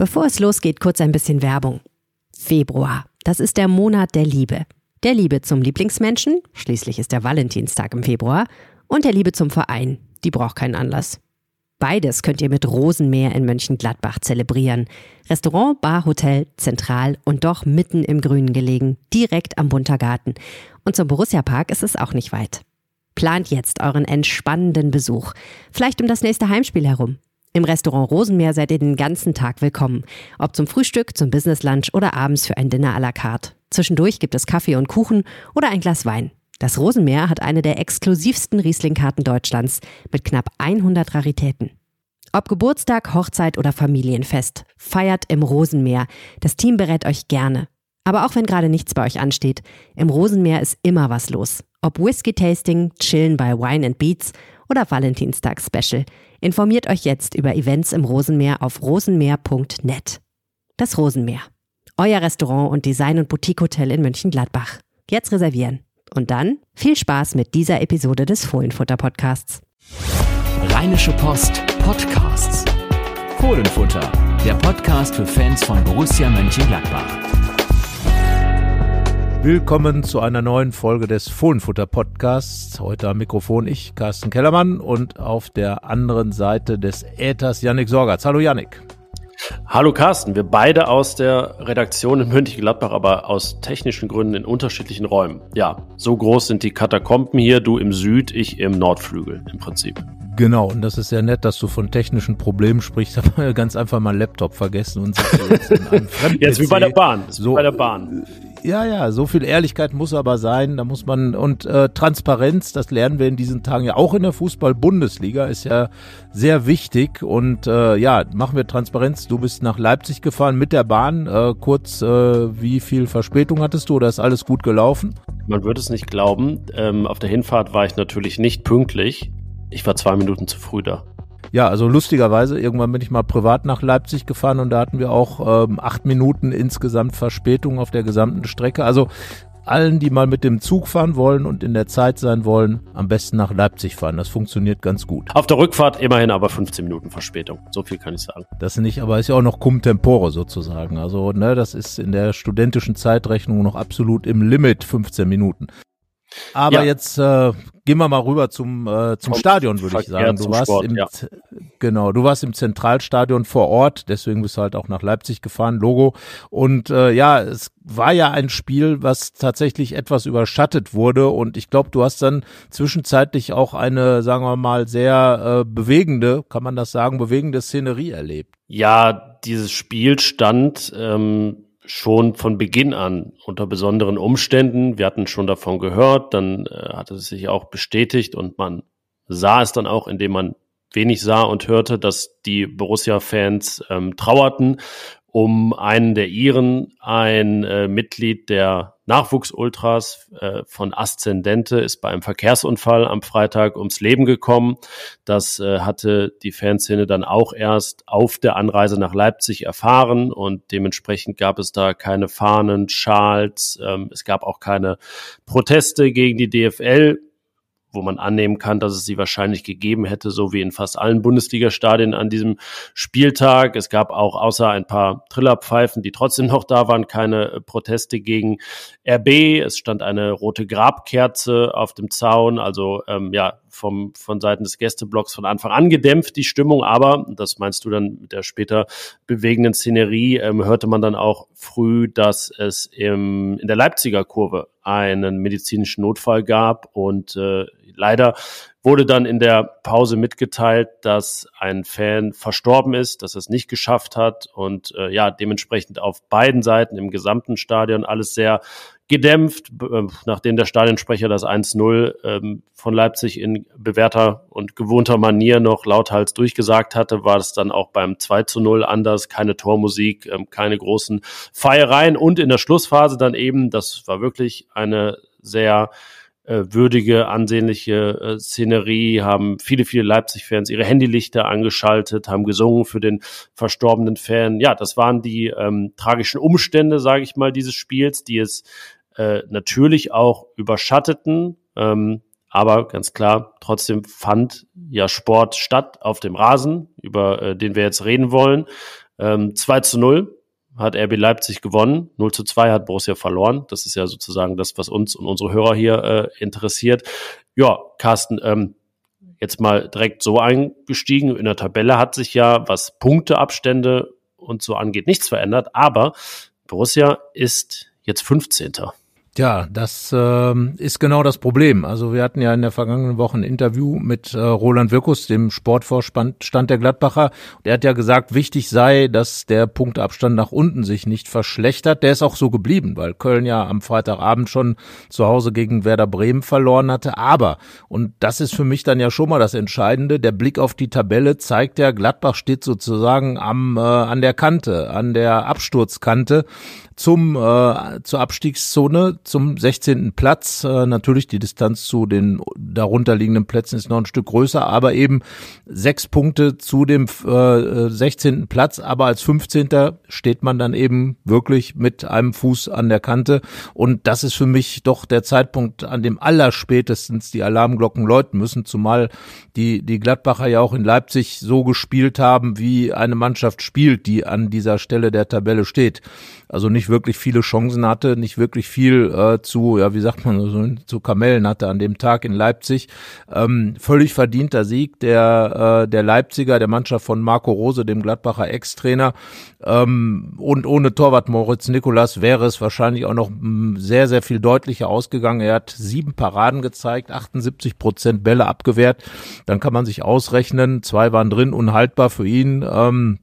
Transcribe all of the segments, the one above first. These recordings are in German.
Bevor es losgeht, kurz ein bisschen Werbung. Februar, das ist der Monat der Liebe. Der Liebe zum Lieblingsmenschen, schließlich ist der Valentinstag im Februar, und der Liebe zum Verein, die braucht keinen Anlass. Beides könnt ihr mit Rosenmeer in Mönchengladbach zelebrieren. Restaurant, Bar, Hotel, zentral und doch mitten im Grünen gelegen, direkt am Buntergarten. Und zum Borussia Park ist es auch nicht weit. Plant jetzt euren entspannenden Besuch. Vielleicht um das nächste Heimspiel herum. Im Restaurant Rosenmeer seid ihr den ganzen Tag willkommen. Ob zum Frühstück, zum Business Lunch oder abends für ein Dinner à la carte. Zwischendurch gibt es Kaffee und Kuchen oder ein Glas Wein. Das Rosenmeer hat eine der exklusivsten Riesling-Karten Deutschlands mit knapp 100 Raritäten. Ob Geburtstag, Hochzeit oder Familienfest, feiert im Rosenmeer. Das Team berät euch gerne. Aber auch wenn gerade nichts bei euch ansteht, im Rosenmeer ist immer was los. Ob Whisky-Tasting, Chillen bei Wine and Beats oder Valentinstag-Special. Informiert euch jetzt über Events im Rosenmeer auf rosenmeer.net. Das Rosenmeer. Euer Restaurant und Design- und Boutique-Hotel in Mönchengladbach. Jetzt reservieren. Und dann viel Spaß mit dieser Episode des Fohlenfutter-Podcasts. Rheinische Post Podcasts. Fohlenfutter, der Podcast für Fans von Borussia Mönchengladbach. Willkommen zu einer neuen Folge des Fohlenfutter Podcasts. Heute am Mikrofon ich, Carsten Kellermann und auf der anderen Seite des Äthers Yannick Sorgatz. Hallo Yannick. Hallo Carsten, wir beide aus der Redaktion in Mönchengladbach, aber aus technischen Gründen in unterschiedlichen Räumen. Ja, so groß sind die Katakomben hier, du im Süd, ich im Nordflügel im Prinzip. Genau, und das ist sehr nett, dass du von technischen Problemen sprichst, aber ganz einfach mal Laptop vergessen und jetzt in einem Jetzt wie bei der Bahn, so, bei der Bahn. Ja, ja, so viel Ehrlichkeit muss aber sein. Da muss man und äh, Transparenz, das lernen wir in diesen Tagen ja auch in der Fußball-Bundesliga, ist ja sehr wichtig. Und äh, ja, machen wir Transparenz. Du bist nach Leipzig gefahren mit der Bahn. Äh, kurz, äh, wie viel Verspätung hattest du oder ist alles gut gelaufen? Man würde es nicht glauben. Ähm, auf der Hinfahrt war ich natürlich nicht pünktlich. Ich war zwei Minuten zu früh da. Ja, also lustigerweise, irgendwann bin ich mal privat nach Leipzig gefahren und da hatten wir auch ähm, acht Minuten insgesamt Verspätung auf der gesamten Strecke. Also allen, die mal mit dem Zug fahren wollen und in der Zeit sein wollen, am besten nach Leipzig fahren. Das funktioniert ganz gut. Auf der Rückfahrt immerhin aber 15 Minuten Verspätung. So viel kann ich sagen. Das nicht, aber ist ja auch noch cum tempore sozusagen. Also, ne, das ist in der studentischen Zeitrechnung noch absolut im Limit 15 Minuten. Aber ja. jetzt äh, gehen wir mal rüber zum äh, zum Stadion, würde ich sagen. Du warst Sport, im ja. genau, du warst im Zentralstadion vor Ort, deswegen bist du halt auch nach Leipzig gefahren, Logo. Und äh, ja, es war ja ein Spiel, was tatsächlich etwas überschattet wurde. Und ich glaube, du hast dann zwischenzeitlich auch eine, sagen wir mal, sehr äh, bewegende, kann man das sagen, bewegende Szenerie erlebt. Ja, dieses Spiel stand ähm schon von Beginn an unter besonderen Umständen. Wir hatten schon davon gehört, dann äh, hatte es sich auch bestätigt und man sah es dann auch, indem man wenig sah und hörte, dass die Borussia-Fans ähm, trauerten um einen der Iren, ein äh, Mitglied der Nachwuchsultras äh, von Aszendente, ist bei einem Verkehrsunfall am Freitag ums Leben gekommen. Das äh, hatte die Fanszene dann auch erst auf der Anreise nach Leipzig erfahren und dementsprechend gab es da keine Fahnen, Schals, ähm, es gab auch keine Proteste gegen die DFL wo man annehmen kann, dass es sie wahrscheinlich gegeben hätte, so wie in fast allen Bundesliga-Stadien an diesem Spieltag. Es gab auch außer ein paar Trillerpfeifen, die trotzdem noch da waren, keine äh, Proteste gegen RB. Es stand eine rote Grabkerze auf dem Zaun, also ähm, ja, vom, von Seiten des Gästeblocks von Anfang an gedämpft, die Stimmung, aber, das meinst du dann mit der später bewegenden Szenerie, ähm, hörte man dann auch früh, dass es im, in der Leipziger Kurve einen medizinischen Notfall gab. Und äh, leider wurde dann in der Pause mitgeteilt, dass ein Fan verstorben ist, dass er es nicht geschafft hat. Und äh, ja, dementsprechend auf beiden Seiten im gesamten Stadion alles sehr gedämpft, äh, nachdem der Stadionsprecher das 1-0 ähm, von Leipzig in bewährter und gewohnter Manier noch lauthals durchgesagt hatte, war es dann auch beim 2-0 anders, keine Tormusik, ähm, keine großen Feiereien und in der Schlussphase dann eben, das war wirklich eine sehr äh, würdige, ansehnliche äh, Szenerie, haben viele, viele Leipzig-Fans ihre Handylichter angeschaltet, haben gesungen für den verstorbenen Fan. Ja, das waren die ähm, tragischen Umstände, sage ich mal, dieses Spiels, die es äh, natürlich auch überschatteten. Ähm, aber ganz klar, trotzdem fand ja Sport statt auf dem Rasen, über äh, den wir jetzt reden wollen. Ähm, 2 zu 0 hat RB Leipzig gewonnen, 0 zu 2 hat Borussia verloren. Das ist ja sozusagen das, was uns und unsere Hörer hier äh, interessiert. Ja, Carsten, ähm, jetzt mal direkt so eingestiegen. In der Tabelle hat sich ja, was Punkteabstände und so angeht, nichts verändert, aber Borussia ist jetzt 15. Ja, das äh, ist genau das Problem. Also wir hatten ja in der vergangenen Woche ein Interview mit äh, Roland Wirkus, dem Sportvorstand der Gladbacher. Der hat ja gesagt, wichtig sei, dass der Punktabstand nach unten sich nicht verschlechtert. Der ist auch so geblieben, weil Köln ja am Freitagabend schon zu Hause gegen Werder Bremen verloren hatte. Aber, und das ist für mich dann ja schon mal das Entscheidende, der Blick auf die Tabelle zeigt ja, Gladbach steht sozusagen am, äh, an der Kante, an der Absturzkante zum äh, zur Abstiegszone zum 16. Platz. Äh, natürlich die Distanz zu den darunterliegenden Plätzen ist noch ein Stück größer, aber eben sechs Punkte zu dem äh, 16. Platz. Aber als 15. steht man dann eben wirklich mit einem Fuß an der Kante. Und das ist für mich doch der Zeitpunkt, an dem allerspätestens die Alarmglocken läuten müssen, zumal die, die Gladbacher ja auch in Leipzig so gespielt haben, wie eine Mannschaft spielt, die an dieser Stelle der Tabelle steht also nicht wirklich viele Chancen hatte, nicht wirklich viel äh, zu, ja, wie sagt man, so, zu Kamellen hatte an dem Tag in Leipzig. Ähm, völlig verdienter Sieg der, äh, der Leipziger, der Mannschaft von Marco Rose, dem Gladbacher Ex-Trainer. Ähm, und ohne Torwart Moritz Nikolas wäre es wahrscheinlich auch noch mm, sehr, sehr viel deutlicher ausgegangen. Er hat sieben Paraden gezeigt, 78 Prozent Bälle abgewehrt. Dann kann man sich ausrechnen, zwei waren drin, unhaltbar für ihn. Ähm,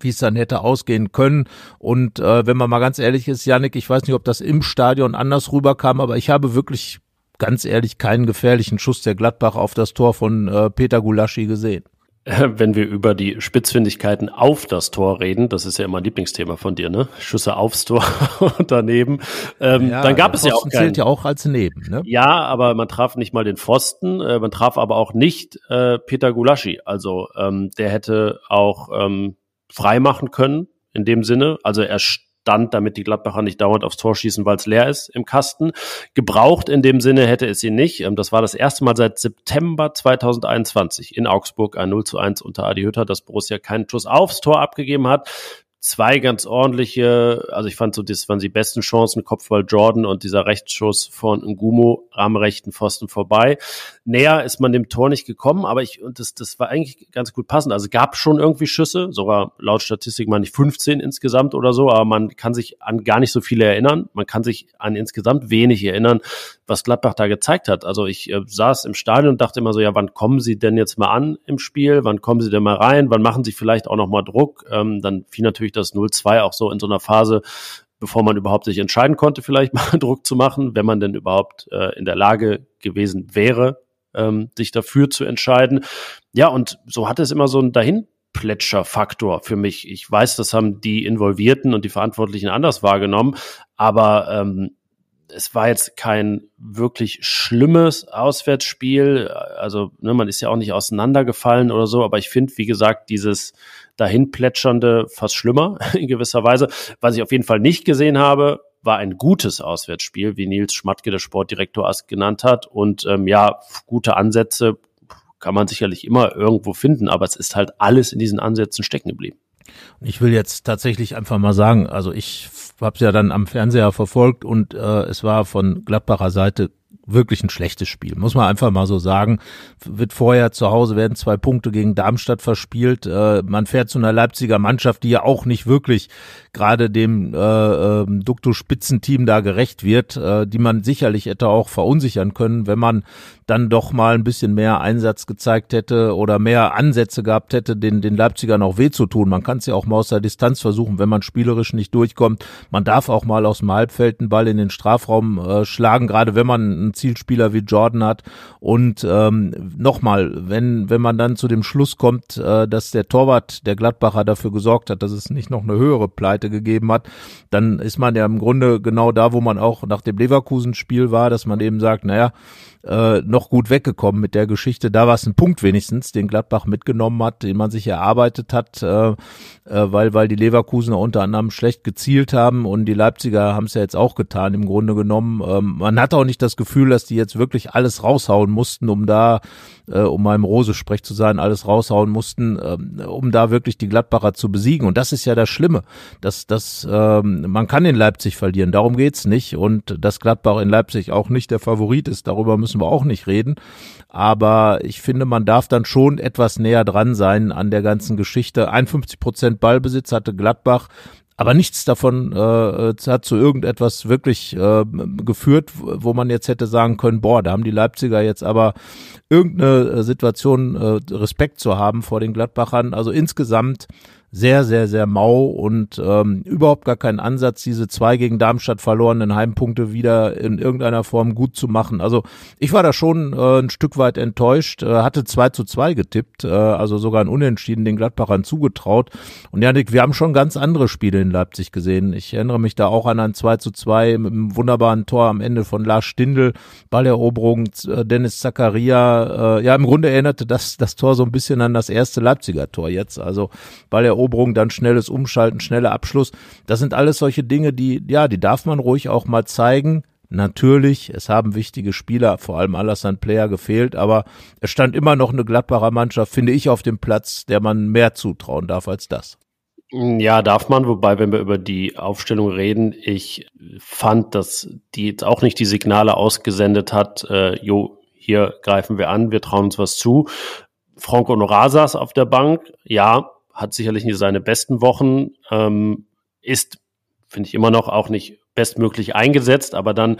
wie es dann hätte ausgehen können. Und äh, wenn man mal ganz ehrlich ist, Janik, ich weiß nicht, ob das im Stadion anders rüberkam, aber ich habe wirklich ganz ehrlich keinen gefährlichen Schuss der Gladbach auf das Tor von äh, Peter Gulaschi gesehen. Wenn wir über die Spitzfindigkeiten auf das Tor reden, das ist ja immer ein Lieblingsthema von dir, ne? Schüsse aufs Tor und daneben. Ähm, ja, dann gab es ja auch keinen. zählt ja auch als neben, ne? Ja, aber man traf nicht mal den Pfosten, äh, man traf aber auch nicht äh, Peter Gulaschi. Also ähm, der hätte auch ähm, freimachen können, in dem Sinne. Also er stand, damit die Gladbacher nicht dauernd aufs Tor schießen, weil es leer ist im Kasten. Gebraucht in dem Sinne hätte es ihn nicht. Ähm, das war das erste Mal seit September 2021 in Augsburg ein 0 zu 1 unter Adi Hütter, dass Borussia keinen Schuss aufs Tor abgegeben hat zwei ganz ordentliche, also ich fand so, das waren die besten Chancen, Kopfball Jordan und dieser Rechtsschuss von Ngumo am rechten Pfosten vorbei. Näher ist man dem Tor nicht gekommen, aber ich, und das, das war eigentlich ganz gut passend. Also gab schon irgendwie Schüsse, sogar laut Statistik mal nicht 15 insgesamt oder so, aber man kann sich an gar nicht so viele erinnern. Man kann sich an insgesamt wenig erinnern, was Gladbach da gezeigt hat. Also ich äh, saß im Stadion und dachte immer so, ja, wann kommen sie denn jetzt mal an im Spiel? Wann kommen sie denn mal rein? Wann machen sie vielleicht auch noch mal Druck? Ähm, dann fiel natürlich das 0-2 auch so in so einer Phase, bevor man überhaupt sich entscheiden konnte, vielleicht mal Druck zu machen, wenn man denn überhaupt äh, in der Lage gewesen wäre, ähm, sich dafür zu entscheiden. Ja, und so hat es immer so ein dahin Plätscherfaktor für mich. Ich weiß, das haben die Involvierten und die Verantwortlichen anders wahrgenommen, aber ähm, es war jetzt kein wirklich schlimmes Auswärtsspiel. Also ne, man ist ja auch nicht auseinandergefallen oder so, aber ich finde, wie gesagt, dieses dahin plätschernde fast schlimmer in gewisser Weise. Was ich auf jeden Fall nicht gesehen habe, war ein gutes Auswärtsspiel, wie Nils Schmatke, der Sportdirektor, genannt hat. Und ähm, ja, gute Ansätze kann man sicherlich immer irgendwo finden, aber es ist halt alles in diesen Ansätzen stecken geblieben. Ich will jetzt tatsächlich einfach mal sagen, also ich habe es ja dann am Fernseher verfolgt und äh, es war von Gladbacher Seite wirklich ein schlechtes Spiel, muss man einfach mal so sagen. Wird vorher zu Hause werden zwei Punkte gegen Darmstadt verspielt. Äh, man fährt zu einer Leipziger Mannschaft, die ja auch nicht wirklich gerade dem äh, äh, Dukto-Spitzenteam da gerecht wird, äh, die man sicherlich hätte auch verunsichern können, wenn man dann doch mal ein bisschen mehr Einsatz gezeigt hätte oder mehr Ansätze gehabt hätte, den, den Leipzigern auch weh zu tun. Man kann es ja auch mal aus der Distanz versuchen, wenn man spielerisch nicht durchkommt. Man darf auch mal aus dem Halbfeld einen Ball in den Strafraum äh, schlagen, gerade wenn man einen Zielspieler wie Jordan hat. Und ähm, nochmal, wenn, wenn man dann zu dem Schluss kommt, äh, dass der Torwart der Gladbacher dafür gesorgt hat, dass es nicht noch eine höhere Pleite gegeben hat, dann ist man ja im Grunde genau da, wo man auch nach dem Leverkusen-Spiel war, dass man eben sagt, naja, äh, noch gut weggekommen mit der Geschichte. Da war es ein Punkt wenigstens, den Gladbach mitgenommen hat, den man sich erarbeitet hat, äh, äh, weil, weil die Leverkusener unter anderem schlecht gezielt haben und die Leipziger haben es ja jetzt auch getan, im Grunde genommen. Ähm, man hat auch nicht das Gefühl, Gefühl, dass die jetzt wirklich alles raushauen mussten, um da, äh, um im Rose-Sprech zu sein, alles raushauen mussten, äh, um da wirklich die Gladbacher zu besiegen. Und das ist ja das Schlimme. dass dass, äh, man kann in Leipzig verlieren, darum geht's nicht. Und dass Gladbach in Leipzig auch nicht der Favorit ist, darüber müssen wir auch nicht reden. Aber ich finde, man darf dann schon etwas näher dran sein an der ganzen Geschichte. 51 Prozent Ballbesitz hatte Gladbach aber nichts davon äh, hat zu irgendetwas wirklich äh, geführt, wo man jetzt hätte sagen können, boah, da haben die Leipziger jetzt aber irgendeine Situation äh, Respekt zu haben vor den Gladbachern. Also insgesamt sehr, sehr, sehr mau und ähm, überhaupt gar keinen Ansatz, diese zwei gegen Darmstadt verlorenen Heimpunkte wieder in irgendeiner Form gut zu machen. Also ich war da schon äh, ein Stück weit enttäuscht, äh, hatte zwei zu zwei getippt, äh, also sogar ein Unentschieden den Gladbachern zugetraut. Und Janik, wir haben schon ganz andere Spiele in Leipzig gesehen. Ich erinnere mich da auch an ein 2 zu 2 mit einem wunderbaren Tor am Ende von Lars Stindl, Balleroberung, äh, Dennis Zakaria. Äh, ja, im Grunde erinnerte das, das Tor so ein bisschen an das erste Leipziger Tor jetzt. Also Balleroberung Eroberung, dann schnelles Umschalten, schneller Abschluss. Das sind alles solche Dinge, die, ja, die darf man ruhig auch mal zeigen. Natürlich, es haben wichtige Spieler, vor allem Alassane Player gefehlt, aber es stand immer noch eine Gladbacher Mannschaft, finde ich, auf dem Platz, der man mehr zutrauen darf als das. Ja, darf man, wobei, wenn wir über die Aufstellung reden, ich fand, dass die jetzt auch nicht die Signale ausgesendet hat, äh, jo, hier greifen wir an, wir trauen uns was zu. Franco Norasas auf der Bank, ja, hat sicherlich nicht seine besten Wochen, ähm, ist, finde ich immer noch, auch nicht bestmöglich eingesetzt, aber dann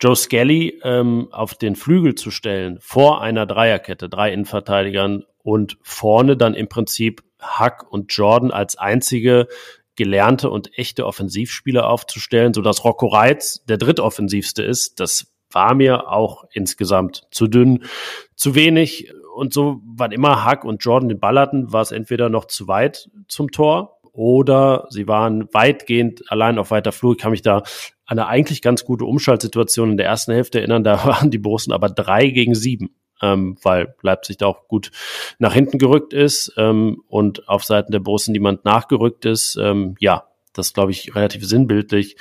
Joe Skelly ähm, auf den Flügel zu stellen, vor einer Dreierkette, drei Innenverteidigern und vorne dann im Prinzip Huck und Jordan als einzige gelernte und echte Offensivspieler aufzustellen, so dass Rocco Reitz der drittoffensivste ist, das war mir auch insgesamt zu dünn, zu wenig und so, wann immer Huck und Jordan den Ball hatten, war es entweder noch zu weit zum Tor oder sie waren weitgehend allein auf weiter Flur. Ich kann mich da an eine eigentlich ganz gute Umschaltsituation in der ersten Hälfte erinnern. Da waren die Borussen aber drei gegen sieben, ähm, weil Leipzig da auch gut nach hinten gerückt ist ähm, und auf Seiten der Borussen niemand nachgerückt ist. Ähm, ja, das glaube ich relativ sinnbildlich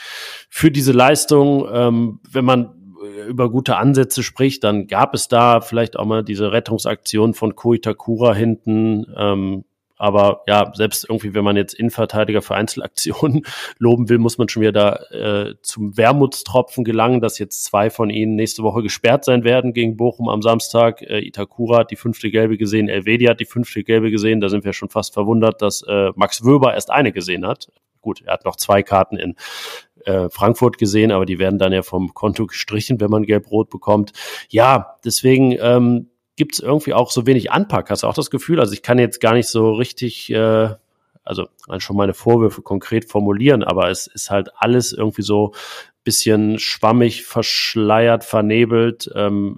für diese Leistung. Ähm, wenn man über gute Ansätze spricht, dann gab es da vielleicht auch mal diese Rettungsaktion von Koitakura hinten. Ähm, aber ja, selbst irgendwie, wenn man jetzt Innenverteidiger für Einzelaktionen loben will, muss man schon wieder da äh, zum Wermutstropfen gelangen, dass jetzt zwei von ihnen nächste Woche gesperrt sein werden gegen Bochum am Samstag. Äh, Itakura hat die fünfte Gelbe gesehen, Elvedi hat die fünfte Gelbe gesehen. Da sind wir schon fast verwundert, dass äh, Max Wöber erst eine gesehen hat. Gut, er hat noch zwei Karten in äh, Frankfurt gesehen, aber die werden dann ja vom Konto gestrichen, wenn man gelb-rot bekommt. Ja, deswegen ähm, gibt es irgendwie auch so wenig Anpack. Hast du auch das Gefühl? Also ich kann jetzt gar nicht so richtig, äh, also schon meine Vorwürfe konkret formulieren, aber es ist halt alles irgendwie so bisschen schwammig, verschleiert, vernebelt. Ähm,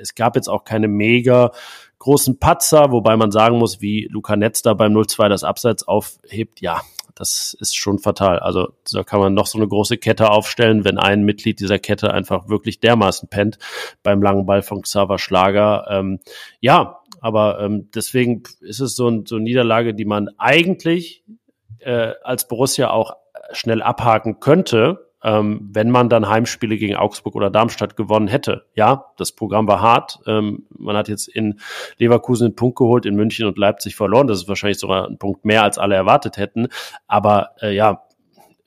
es gab jetzt auch keine mega großen Patzer, wobei man sagen muss, wie Luca Netz da beim 0-2 das Abseits aufhebt, ja, das ist schon fatal. Also da kann man noch so eine große Kette aufstellen, wenn ein Mitglied dieser Kette einfach wirklich dermaßen pennt beim langen Ball von Xaver Schlager. Ähm, ja, aber ähm, deswegen ist es so, ein, so eine Niederlage, die man eigentlich äh, als Borussia auch schnell abhaken könnte, ähm, wenn man dann Heimspiele gegen Augsburg oder Darmstadt gewonnen hätte. Ja, das Programm war hart. Ähm, man hat jetzt in Leverkusen einen Punkt geholt, in München und Leipzig verloren. Das ist wahrscheinlich sogar ein Punkt mehr, als alle erwartet hätten. Aber äh, ja,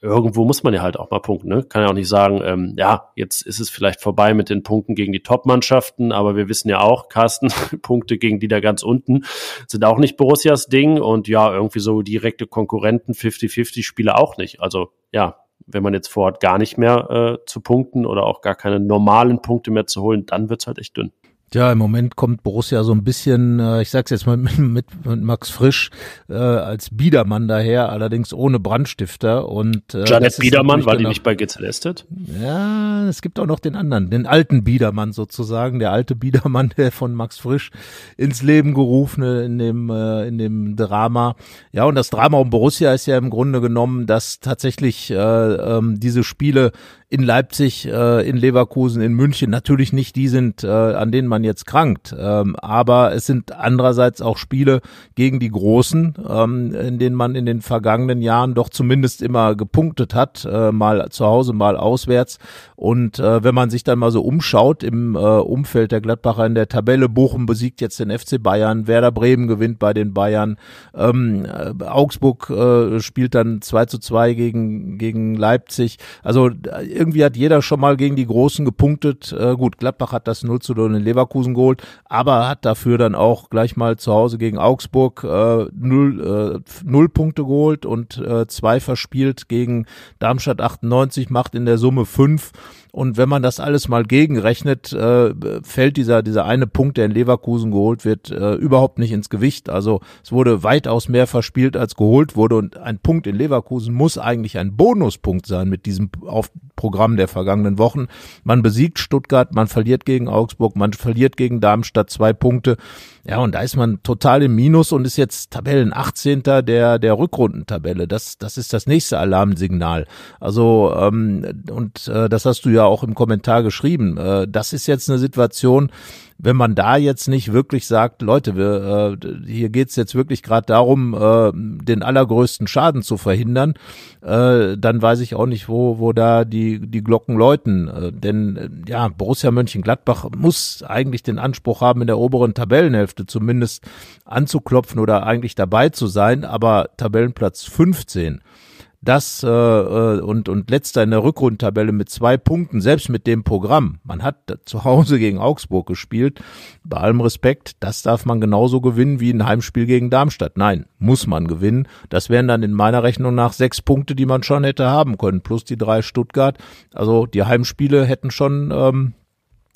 irgendwo muss man ja halt auch mal punkten. Ne? Kann ja auch nicht sagen, ähm, ja, jetzt ist es vielleicht vorbei mit den Punkten gegen die Top-Mannschaften, aber wir wissen ja auch, Carsten, Punkte gegen die da ganz unten sind auch nicht Borussias Ding und ja, irgendwie so direkte Konkurrenten 50-50 Spiele auch nicht. Also ja, wenn man jetzt vorhat, gar nicht mehr äh, zu punkten oder auch gar keine normalen Punkte mehr zu holen, dann wird's halt echt dünn. Ja, im Moment kommt Borussia so ein bisschen, äh, ich sag's jetzt mal mit, mit, mit Max Frisch äh, als Biedermann daher, allerdings ohne Brandstifter und äh, Janet Biedermann war die nicht bei Gezelestet? Ja, es gibt auch noch den anderen, den alten Biedermann sozusagen, der alte Biedermann, der von Max Frisch ins Leben gerufene in dem äh, in dem Drama. Ja, und das Drama um Borussia ist ja im Grunde genommen, dass tatsächlich äh, ähm, diese Spiele in Leipzig, äh, in Leverkusen, in München natürlich nicht die sind, äh, an denen man jetzt krankt. Ähm, aber es sind andererseits auch Spiele gegen die Großen, ähm, in denen man in den vergangenen Jahren doch zumindest immer gepunktet hat, äh, mal zu Hause, mal auswärts. Und äh, wenn man sich dann mal so umschaut im äh, Umfeld der Gladbacher in der Tabelle, Bochum besiegt jetzt den FC Bayern, Werder Bremen gewinnt bei den Bayern, ähm, äh, Augsburg äh, spielt dann 2 zu 2 gegen, gegen Leipzig. Also irgendwie hat jeder schon mal gegen die Großen gepunktet. Äh, gut, Gladbach hat das 0 zu 0 in Leverkusen geholt, aber hat dafür dann auch gleich mal zu Hause gegen Augsburg äh, null, äh, null Punkte geholt und äh, zwei verspielt gegen Darmstadt 98, macht in der Summe fünf. Und wenn man das alles mal gegenrechnet, äh, fällt dieser, dieser eine Punkt, der in Leverkusen geholt wird, äh, überhaupt nicht ins Gewicht. Also es wurde weitaus mehr verspielt, als geholt wurde. Und ein Punkt in Leverkusen muss eigentlich ein Bonuspunkt sein mit diesem auf Programm der vergangenen Wochen. Man besiegt Stuttgart, man verliert gegen Augsburg, man verliert gegen Darmstadt zwei Punkte. Ja, und da ist man total im Minus und ist jetzt Tabellen 18. der, der Rückrundentabelle. Das, das ist das nächste Alarmsignal. Also, ähm, und äh, das hast du ja auch im Kommentar geschrieben. Äh, das ist jetzt eine Situation, wenn man da jetzt nicht wirklich sagt, Leute, wir, äh, hier geht's jetzt wirklich gerade darum, äh, den allergrößten Schaden zu verhindern, äh, dann weiß ich auch nicht, wo, wo da die, die Glocken läuten. Äh, denn äh, ja, Borussia Mönchengladbach muss eigentlich den Anspruch haben, in der oberen Tabellenhälfte zumindest anzuklopfen oder eigentlich dabei zu sein, aber Tabellenplatz 15 das äh, äh, und, und letzter in der Rückrundentabelle mit zwei Punkten, selbst mit dem Programm. Man hat zu Hause gegen Augsburg gespielt. Bei allem Respekt, das darf man genauso gewinnen wie ein Heimspiel gegen Darmstadt. Nein, muss man gewinnen. Das wären dann in meiner Rechnung nach sechs Punkte, die man schon hätte haben können, plus die drei Stuttgart. Also die Heimspiele hätten schon ähm,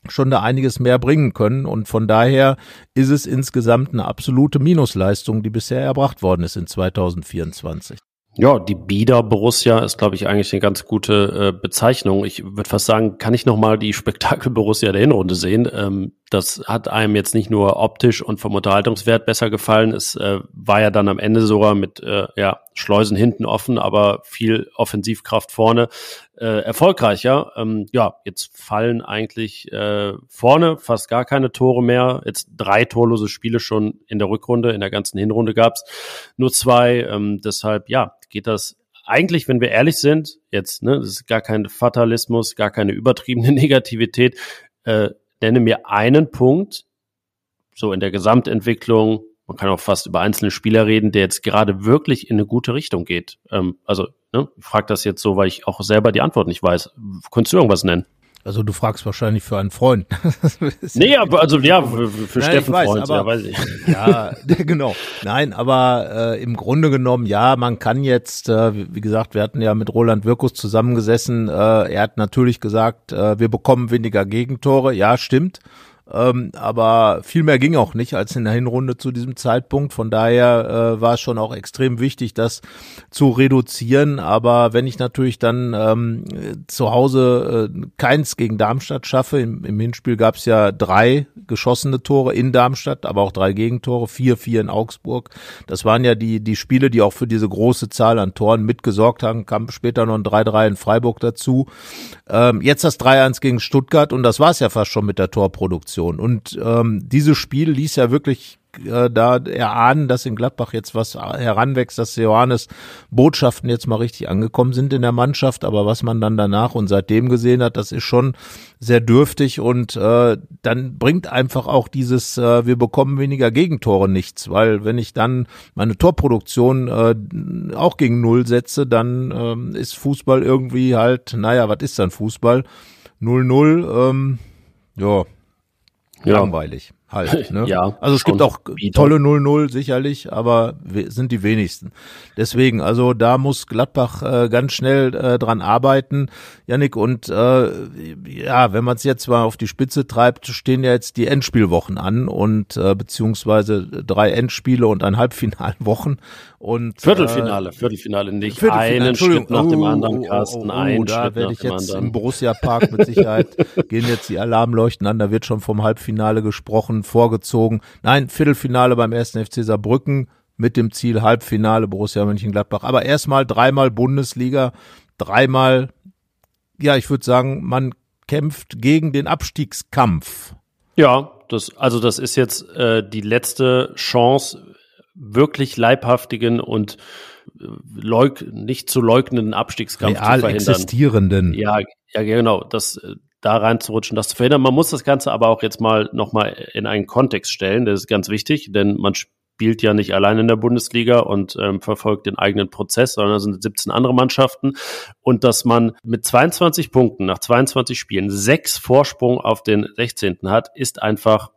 schon da einiges mehr bringen können. Und von daher ist es insgesamt eine absolute Minusleistung, die bisher erbracht worden ist in 2024. Ja, die Bieder Borussia ist, glaube ich, eigentlich eine ganz gute äh, Bezeichnung. Ich würde fast sagen, kann ich noch mal die Spektakel Borussia der Hinrunde sehen. Ähm, das hat einem jetzt nicht nur optisch und vom Unterhaltungswert besser gefallen. Es äh, war ja dann am Ende sogar mit äh, ja, Schleusen hinten offen, aber viel Offensivkraft vorne äh, erfolgreicher. Ähm, ja, jetzt fallen eigentlich äh, vorne fast gar keine Tore mehr. Jetzt drei torlose Spiele schon in der Rückrunde, in der ganzen Hinrunde gab's nur zwei. Ähm, deshalb, ja, geht das eigentlich, wenn wir ehrlich sind, jetzt, ne, das ist gar kein Fatalismus, gar keine übertriebene Negativität, äh, nenne mir einen Punkt, so in der Gesamtentwicklung, man kann auch fast über einzelne Spieler reden, der jetzt gerade wirklich in eine gute Richtung geht. Ähm, also, ne, ich frage das jetzt so, weil ich auch selber die Antwort nicht weiß. Könntest du irgendwas nennen? Also du fragst wahrscheinlich für einen Freund. nee, aber also ja, für, für Nein, Steffen weiß, Freund, aber, ja, weiß ich. Ja, genau. Nein, aber äh, im Grunde genommen, ja, man kann jetzt, äh, wie gesagt, wir hatten ja mit Roland Wirkus zusammengesessen. Äh, er hat natürlich gesagt, äh, wir bekommen weniger Gegentore. Ja, stimmt. Ähm, aber viel mehr ging auch nicht als in der Hinrunde zu diesem Zeitpunkt. Von daher äh, war es schon auch extrem wichtig, das zu reduzieren. Aber wenn ich natürlich dann ähm, zu Hause äh, keins gegen Darmstadt schaffe, im, im Hinspiel gab es ja drei geschossene Tore in Darmstadt, aber auch drei Gegentore, vier, vier in Augsburg. Das waren ja die, die Spiele, die auch für diese große Zahl an Toren mitgesorgt haben. Kam später noch ein 3-3 in Freiburg dazu. Ähm, jetzt das 3-1 gegen Stuttgart und das war es ja fast schon mit der Torproduktion. Situation. Und ähm, dieses Spiel ließ ja wirklich äh, da erahnen, dass in Gladbach jetzt was heranwächst, dass Johannes Botschaften jetzt mal richtig angekommen sind in der Mannschaft. Aber was man dann danach und seitdem gesehen hat, das ist schon sehr dürftig und äh, dann bringt einfach auch dieses, äh, wir bekommen weniger Gegentore nichts, weil wenn ich dann meine Torproduktion äh, auch gegen Null setze, dann äh, ist Fußball irgendwie halt, naja, was ist dann Fußball? 0-0, ähm, ja, ja. langweilig halt. Ne? ja, also es gibt auch tolle 0-0 sicherlich, aber sind die wenigsten. Deswegen, also da muss Gladbach äh, ganz schnell äh, dran arbeiten, Yannick. Und äh, ja, wenn man es jetzt mal auf die Spitze treibt, stehen ja jetzt die Endspielwochen an und äh, beziehungsweise drei Endspiele und ein Halbfinalwochen. Und, Viertelfinale, äh, Viertelfinale, nicht Viertelfinale, einen Schritt nach dem anderen, oh, Carsten, oh, oh, oh, da werde ich jetzt im Borussia Park mit Sicherheit, gehen jetzt die Alarmleuchten an, da wird schon vom Halbfinale gesprochen, vorgezogen. Nein, Viertelfinale beim ersten FC Saarbrücken mit dem Ziel Halbfinale Borussia Mönchengladbach. Aber erstmal dreimal Bundesliga, dreimal ja, ich würde sagen, man kämpft gegen den Abstiegskampf. Ja, das, also das ist jetzt äh, die letzte Chance, wirklich leibhaftigen und äh, leug nicht zu leugnenden Abstiegskampf Real zu verhindern. existierenden. Ja, ja, genau. Das äh, da reinzurutschen, das zu verhindern. Man muss das Ganze aber auch jetzt mal nochmal in einen Kontext stellen. Das ist ganz wichtig, denn man spielt ja nicht allein in der Bundesliga und ähm, verfolgt den eigenen Prozess, sondern da sind 17 andere Mannschaften. Und dass man mit 22 Punkten nach 22 Spielen sechs Vorsprung auf den 16. hat, ist einfach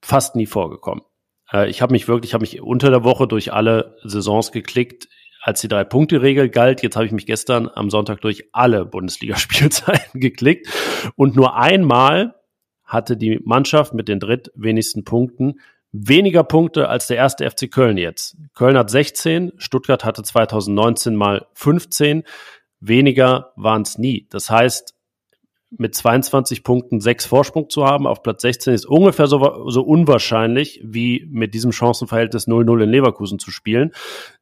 fast nie vorgekommen. Äh, ich habe mich wirklich, ich habe mich unter der Woche durch alle Saisons geklickt als die Drei-Punkte-Regel galt. Jetzt habe ich mich gestern am Sonntag durch alle Bundesligaspielzeiten geklickt und nur einmal hatte die Mannschaft mit den drittwenigsten Punkten weniger Punkte als der erste FC Köln jetzt. Köln hat 16, Stuttgart hatte 2019 mal 15, weniger waren es nie. Das heißt, mit 22 Punkten sechs Vorsprung zu haben auf Platz 16 ist ungefähr so, so unwahrscheinlich wie mit diesem Chancenverhältnis 0-0 in Leverkusen zu spielen.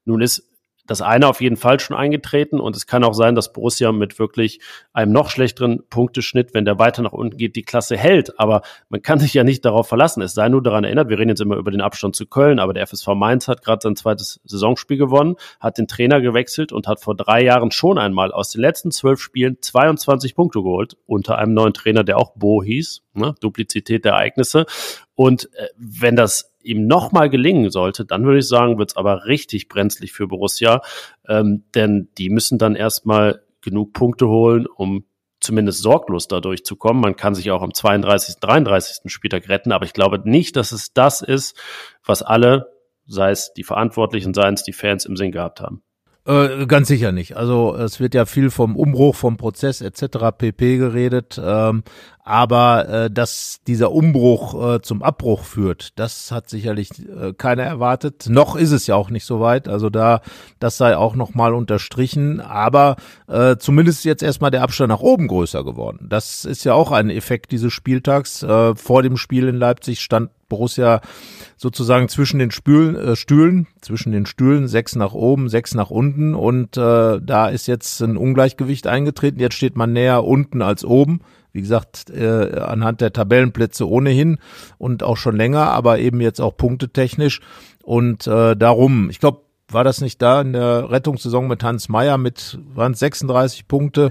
Nun ist das eine auf jeden Fall schon eingetreten und es kann auch sein, dass Borussia mit wirklich einem noch schlechteren Punkteschnitt, wenn der weiter nach unten geht, die Klasse hält. Aber man kann sich ja nicht darauf verlassen. Es sei nur daran erinnert, wir reden jetzt immer über den Abstand zu Köln, aber der FSV Mainz hat gerade sein zweites Saisonspiel gewonnen, hat den Trainer gewechselt und hat vor drei Jahren schon einmal aus den letzten zwölf Spielen 22 Punkte geholt, unter einem neuen Trainer, der auch Bo hieß, ne? Duplizität der Ereignisse. Und äh, wenn das ihm nochmal gelingen sollte, dann würde ich sagen, wird es aber richtig brenzlig für Borussia, ähm, denn die müssen dann erstmal genug Punkte holen, um zumindest sorglos dadurch zu kommen. Man kann sich auch am 32., 33. Spieltag retten, aber ich glaube nicht, dass es das ist, was alle, sei es die Verantwortlichen, seien es die Fans im Sinn gehabt haben. Äh, ganz sicher nicht. Also es wird ja viel vom Umbruch, vom Prozess etc. pp geredet, ähm, aber äh, dass dieser Umbruch äh, zum Abbruch führt, das hat sicherlich äh, keiner erwartet. Noch ist es ja auch nicht so weit. Also da, das sei auch nochmal unterstrichen. Aber äh, zumindest ist jetzt erstmal der Abstand nach oben größer geworden. Das ist ja auch ein Effekt dieses Spieltags. Vor dem Spiel in Leipzig stand Borussia sozusagen zwischen den Spülen, äh, Stühlen, zwischen den Stühlen, sechs nach oben, sechs nach unten und äh, da ist jetzt ein Ungleichgewicht eingetreten. Jetzt steht man näher unten als oben. Wie gesagt, äh, anhand der Tabellenplätze ohnehin und auch schon länger, aber eben jetzt auch punktetechnisch. Und äh, darum, ich glaube, war das nicht da in der Rettungssaison mit Hans Meyer mit waren 36 Punkte?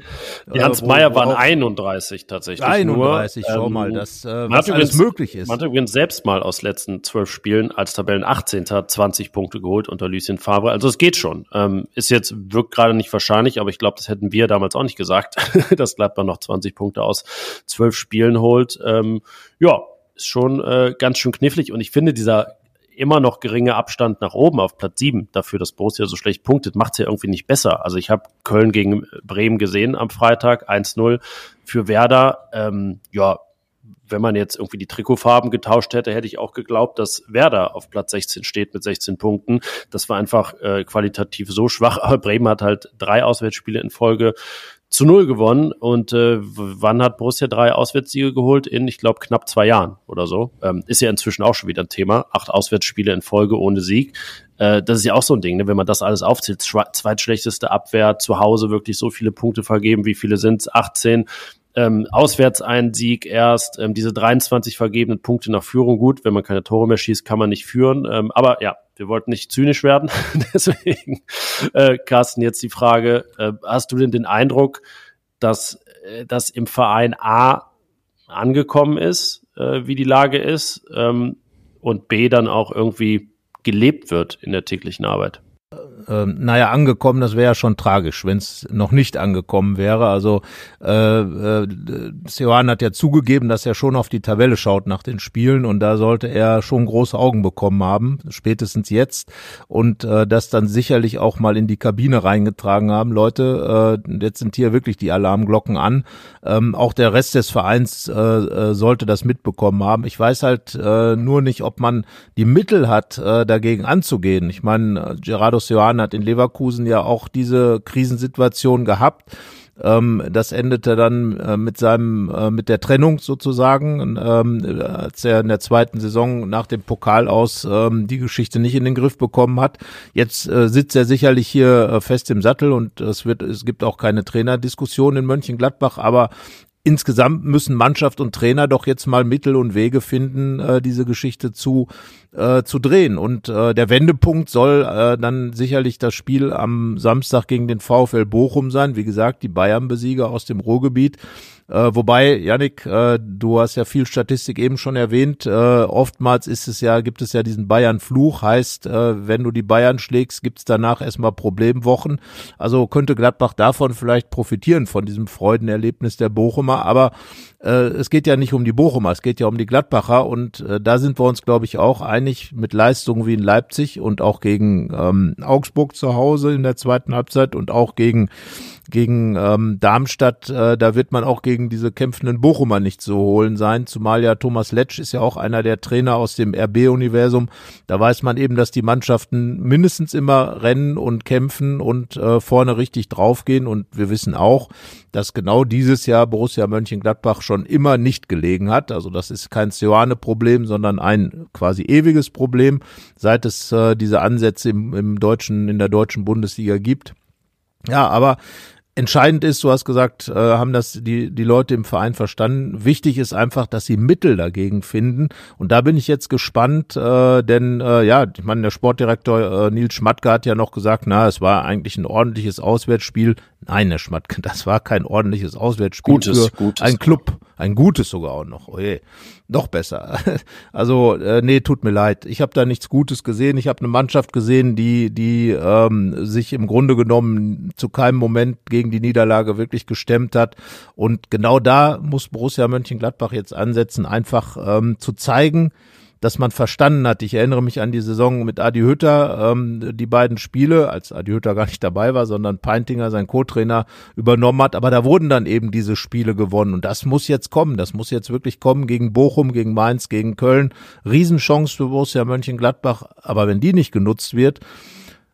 Die Hans äh, Meyer waren 31 tatsächlich. 31, nur. schau ähm, mal, dass äh, was alles möglich ist. Man hat übrigens selbst mal aus letzten zwölf Spielen als Tabellen 18. 20 Punkte geholt unter Lucien Favre. Also es geht schon. Ähm, ist jetzt wirkt gerade nicht wahrscheinlich, aber ich glaube, das hätten wir damals auch nicht gesagt, dass Gladbach noch 20 Punkte aus zwölf Spielen holt. Ähm, ja, ist schon äh, ganz schön knifflig und ich finde dieser immer noch geringe Abstand nach oben auf Platz 7 dafür, dass Borussia so schlecht punktet, macht es ja irgendwie nicht besser. Also ich habe Köln gegen Bremen gesehen am Freitag, 1-0 für Werder. Ähm, ja, wenn man jetzt irgendwie die Trikotfarben getauscht hätte, hätte ich auch geglaubt, dass Werder auf Platz 16 steht mit 16 Punkten. Das war einfach äh, qualitativ so schwach. Aber Bremen hat halt drei Auswärtsspiele in Folge zu null gewonnen. Und äh, wann hat Borussia drei Auswärtssiege geholt? In, ich glaube, knapp zwei Jahren oder so. Ähm, ist ja inzwischen auch schon wieder ein Thema. Acht Auswärtsspiele in Folge ohne Sieg. Äh, das ist ja auch so ein Ding, ne? wenn man das alles aufzählt. Zweitschlechteste Abwehr, zu Hause wirklich so viele Punkte vergeben. Wie viele sind es? 18 ähm, auswärts ein Sieg erst, ähm, diese 23 vergebenen Punkte nach Führung. Gut, wenn man keine Tore mehr schießt, kann man nicht führen. Ähm, aber ja, wir wollten nicht zynisch werden. Deswegen, äh, Carsten, jetzt die Frage, äh, hast du denn den Eindruck, dass äh, das im Verein A angekommen ist, äh, wie die Lage ist, ähm, und B dann auch irgendwie gelebt wird in der täglichen Arbeit? Äh, naja, angekommen, das wäre ja schon tragisch, wenn es noch nicht angekommen wäre. Also äh, äh, Seoane hat ja zugegeben, dass er schon auf die Tabelle schaut nach den Spielen und da sollte er schon große Augen bekommen haben, spätestens jetzt. Und äh, das dann sicherlich auch mal in die Kabine reingetragen haben. Leute, äh, jetzt sind hier wirklich die Alarmglocken an. Ähm, auch der Rest des Vereins äh, äh, sollte das mitbekommen haben. Ich weiß halt äh, nur nicht, ob man die Mittel hat, äh, dagegen anzugehen. Ich meine, Gerardo Seoane hat in Leverkusen ja auch diese Krisensituation gehabt. Ähm, das endete dann äh, mit seinem, äh, mit der Trennung sozusagen, ähm, als er in der zweiten Saison nach dem Pokal aus ähm, die Geschichte nicht in den Griff bekommen hat. Jetzt äh, sitzt er sicherlich hier fest im Sattel und es wird, es gibt auch keine Trainerdiskussion in Mönchengladbach, aber insgesamt müssen Mannschaft und Trainer doch jetzt mal Mittel und Wege finden, äh, diese Geschichte zu äh, zu drehen. Und äh, der Wendepunkt soll äh, dann sicherlich das Spiel am Samstag gegen den VfL Bochum sein. Wie gesagt, die Bayern-Besieger aus dem Ruhrgebiet. Äh, wobei, Yannick, äh, du hast ja viel Statistik eben schon erwähnt. Äh, oftmals ist es ja, gibt es ja diesen Bayern-Fluch, heißt, äh, wenn du die Bayern schlägst, gibt es danach erstmal Problemwochen. Also könnte Gladbach davon vielleicht profitieren, von diesem Freudenerlebnis der Bochumer. Aber äh, es geht ja nicht um die Bochumer, es geht ja um die Gladbacher und äh, da sind wir uns, glaube ich, auch einig mit Leistungen wie in Leipzig und auch gegen ähm, Augsburg zu Hause in der zweiten Halbzeit und auch gegen gegen ähm, Darmstadt, äh, da wird man auch gegen diese kämpfenden Bochumer nicht zu holen sein, zumal ja Thomas Letsch ist ja auch einer der Trainer aus dem RB-Universum. Da weiß man eben, dass die Mannschaften mindestens immer rennen und kämpfen und äh, vorne richtig draufgehen und wir wissen auch, dass genau dieses Jahr Borussia Mönchengladbach schon immer nicht gelegen hat. Also das ist kein Sioane-Problem, sondern ein quasi ewiges Problem, seit es äh, diese Ansätze im, im deutschen, in der deutschen Bundesliga gibt. Ja, aber entscheidend ist, du hast gesagt, äh, haben das die, die Leute im Verein verstanden. Wichtig ist einfach, dass sie Mittel dagegen finden. Und da bin ich jetzt gespannt, äh, denn äh, ja, ich meine, der Sportdirektor äh, Nils Schmatke hat ja noch gesagt, na, es war eigentlich ein ordentliches Auswärtsspiel. Nein, Herr Schmatke, das war kein ordentliches Auswärtsspiel gutes, für gutes, ein Club. Ein gutes sogar auch noch. Oh je. Noch besser. Also, äh, nee, tut mir leid. Ich habe da nichts Gutes gesehen. Ich habe eine Mannschaft gesehen, die, die ähm, sich im Grunde genommen zu keinem Moment gegen die Niederlage wirklich gestemmt hat. Und genau da muss Borussia Mönchengladbach jetzt ansetzen, einfach ähm, zu zeigen, dass man verstanden hat. Ich erinnere mich an die Saison mit Adi Hütter, ähm, die beiden Spiele, als Adi Hütter gar nicht dabei war, sondern Peintinger, sein Co-Trainer, übernommen hat. Aber da wurden dann eben diese Spiele gewonnen. Und das muss jetzt kommen. Das muss jetzt wirklich kommen gegen Bochum, gegen Mainz, gegen Köln. Riesenchance für Borussia Mönchengladbach. Aber wenn die nicht genutzt wird,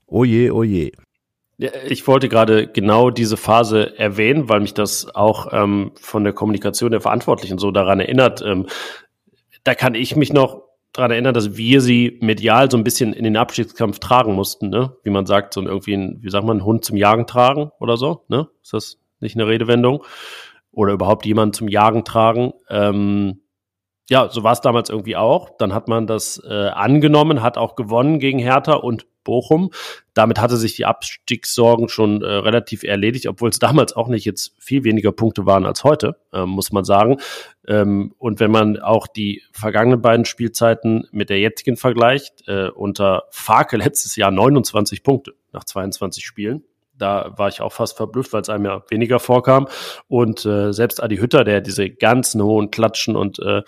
oje, oje. Ja, ich wollte gerade genau diese Phase erwähnen, weil mich das auch ähm, von der Kommunikation der Verantwortlichen so daran erinnert. Ähm, da kann ich mich noch daran erinnern, dass wir sie medial so ein bisschen in den Abstiegskampf tragen mussten, ne? Wie man sagt, so irgendwie ein, wie sagt man, einen Hund zum Jagen tragen oder so, ne? Ist das nicht eine Redewendung? Oder überhaupt jemanden zum Jagen tragen. Ähm, ja, so war es damals irgendwie auch. Dann hat man das äh, angenommen, hat auch gewonnen gegen Hertha und Bochum. Damit hatte sich die Abstiegssorgen schon äh, relativ erledigt, obwohl es damals auch nicht jetzt viel weniger Punkte waren als heute, äh, muss man sagen. Ähm, und wenn man auch die vergangenen beiden Spielzeiten mit der jetzigen vergleicht, äh, unter Farke letztes Jahr 29 Punkte nach 22 Spielen da war ich auch fast verblüfft, weil es einem ja weniger vorkam. Und äh, selbst Adi Hütter, der diese ganzen hohen Klatschen und äh,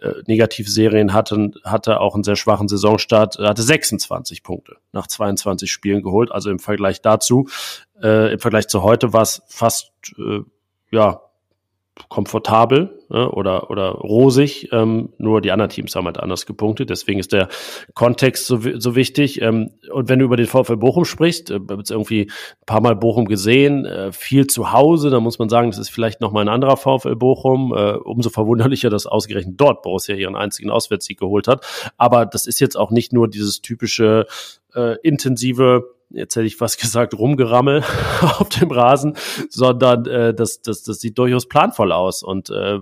äh, Negativserien hatte, hatte auch einen sehr schwachen Saisonstart, hatte 26 Punkte nach 22 Spielen geholt. Also im Vergleich dazu, äh, im Vergleich zu heute war es fast äh, ja komfortabel äh, oder, oder rosig, ähm, nur die anderen Teams haben halt anders gepunktet. Deswegen ist der Kontext so, so wichtig. Ähm, und wenn du über den VfL Bochum sprichst, äh, jetzt irgendwie ein paar Mal Bochum gesehen, äh, viel zu Hause, da muss man sagen, das ist vielleicht nochmal ein anderer VfL Bochum. Äh, umso verwunderlicher, dass ausgerechnet dort Borussia ihren einzigen Auswärtssieg geholt hat. Aber das ist jetzt auch nicht nur dieses typische äh, intensive jetzt hätte ich fast gesagt, rumgerammel auf dem Rasen, sondern äh, das, das, das sieht durchaus planvoll aus. Und äh,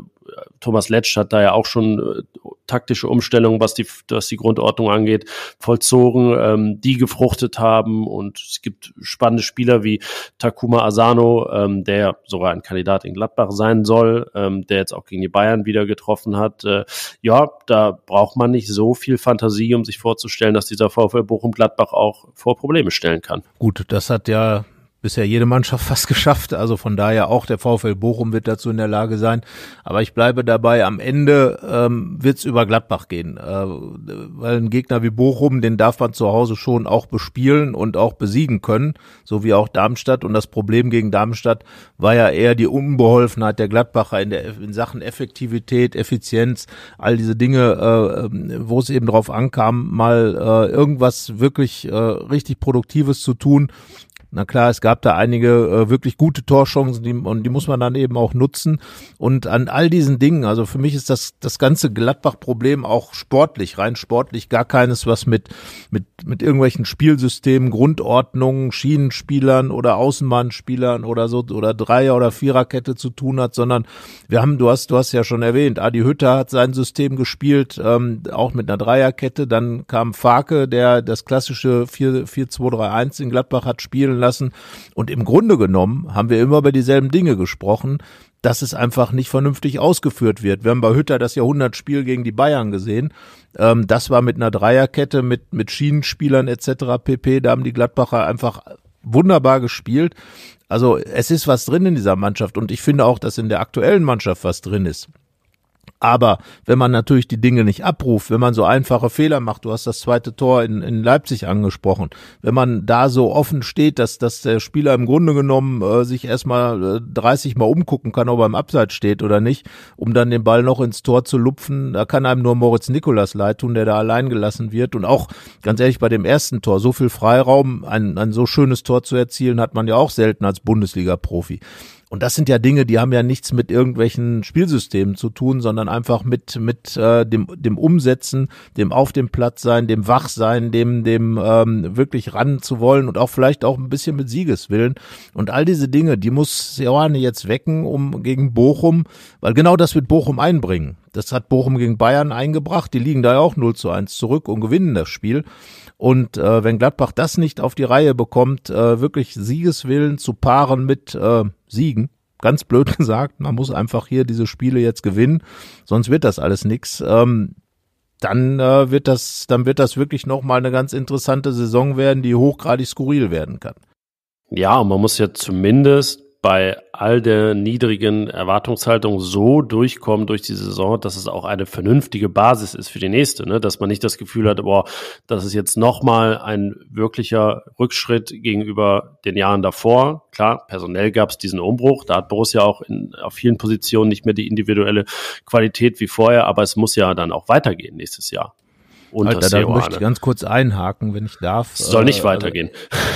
Thomas Letsch hat da ja auch schon äh, taktische Umstellungen, was die, was die Grundordnung angeht, vollzogen, ähm, die gefruchtet haben. Und es gibt spannende Spieler wie Takuma Asano, ähm, der sogar ein Kandidat in Gladbach sein soll, ähm, der jetzt auch gegen die Bayern wieder getroffen hat. Äh, ja, da braucht man nicht so viel Fantasie, um sich vorzustellen, dass dieser VfL Bochum Gladbach auch vor Probleme stellen kann. Gut, das hat ja bisher jede Mannschaft fast geschafft. Also von daher auch der VfL Bochum wird dazu in der Lage sein. Aber ich bleibe dabei, am Ende ähm, wird es über Gladbach gehen. Äh, weil ein Gegner wie Bochum, den darf man zu Hause schon auch bespielen und auch besiegen können, so wie auch Darmstadt. Und das Problem gegen Darmstadt war ja eher die Unbeholfenheit der Gladbacher in, der, in Sachen Effektivität, Effizienz, all diese Dinge, äh, ähm, wo es eben drauf ankam, mal äh, irgendwas wirklich äh, richtig Produktives zu tun Na klar, es gab da einige äh, wirklich gute Torchancen, die, und die muss man dann eben auch nutzen. Und an all diesen Dingen, also für mich ist das, das ganze Gladbach-Problem auch sportlich, rein sportlich, gar keines, was mit, mit, mit irgendwelchen Spielsystemen, Grundordnungen, Schienenspielern oder Außenbahnspielern oder so, oder Dreier- oder Viererkette zu tun hat, sondern wir haben, du hast, du hast ja schon erwähnt, Adi Hütter hat sein System gespielt, ähm, auch mit einer Dreierkette. Dann kam Farke, der das klassische 4-2-3-1 in Gladbach hat spielen lassen. Und im Grunde genommen haben wir immer über dieselben Dinge gesprochen, dass es einfach nicht vernünftig ausgeführt wird. Wir haben bei Hütter das Jahrhundertspiel gegen die Bayern gesehen. Ähm, das war mit einer Dreierkette, mit, mit Schienenspielern etc. pp. Da haben die Gladbacher einfach wunderbar gespielt. Also es ist was drin in dieser Mannschaft und ich finde auch, dass in der aktuellen Mannschaft was drin ist. Aber wenn man natürlich die Dinge nicht abruft, wenn man so einfache Fehler macht, du hast das zweite Tor in, in Leipzig angesprochen, wenn man da so offen steht, dass, dass der Spieler im Grunde genommen äh, sich erstmal äh, 30 Mal umgucken kann, ob er im Abseits steht oder nicht, um dann den Ball noch ins Tor zu lupfen, da kann einem nur Moritz Nikolas leid tun, der da allein gelassen wird. Und auch, ganz ehrlich, bei dem ersten Tor, so viel Freiraum, ein, ein so schönes Tor zu erzielen, hat man ja auch selten als Bundesliga-Profi. Und das sind ja Dinge, die haben ja nichts mit irgendwelchen Spielsystemen zu tun, sondern einfach mit mit äh, dem dem Umsetzen, dem auf dem Platz sein, dem Wachsein, dem dem ähm, wirklich ran zu wollen und auch vielleicht auch ein bisschen mit Siegeswillen. Und all diese Dinge, die muss Seoane jetzt wecken, um gegen Bochum, weil genau das wird Bochum einbringen. Das hat Bochum gegen Bayern eingebracht. Die liegen da ja auch 0 zu 1 zurück und gewinnen das Spiel. Und äh, wenn Gladbach das nicht auf die Reihe bekommt, äh, wirklich Siegeswillen zu paaren mit äh, Siegen, ganz blöd gesagt, man muss einfach hier diese Spiele jetzt gewinnen, sonst wird das alles nix. Ähm, dann äh, wird das, dann wird das wirklich nochmal eine ganz interessante Saison werden, die hochgradig skurril werden kann. Ja, man muss ja zumindest bei all der niedrigen Erwartungshaltung so durchkommen durch die Saison, dass es auch eine vernünftige Basis ist für die nächste, ne? dass man nicht das Gefühl hat, boah, das ist jetzt nochmal ein wirklicher Rückschritt gegenüber den Jahren davor. Klar, personell gab es diesen Umbruch, da hat Borussia auch in, auf vielen Positionen nicht mehr die individuelle Qualität wie vorher, aber es muss ja dann auch weitergehen nächstes Jahr. Alter, da möchte ich ganz kurz einhaken, wenn ich darf. Es soll nicht äh, weitergehen.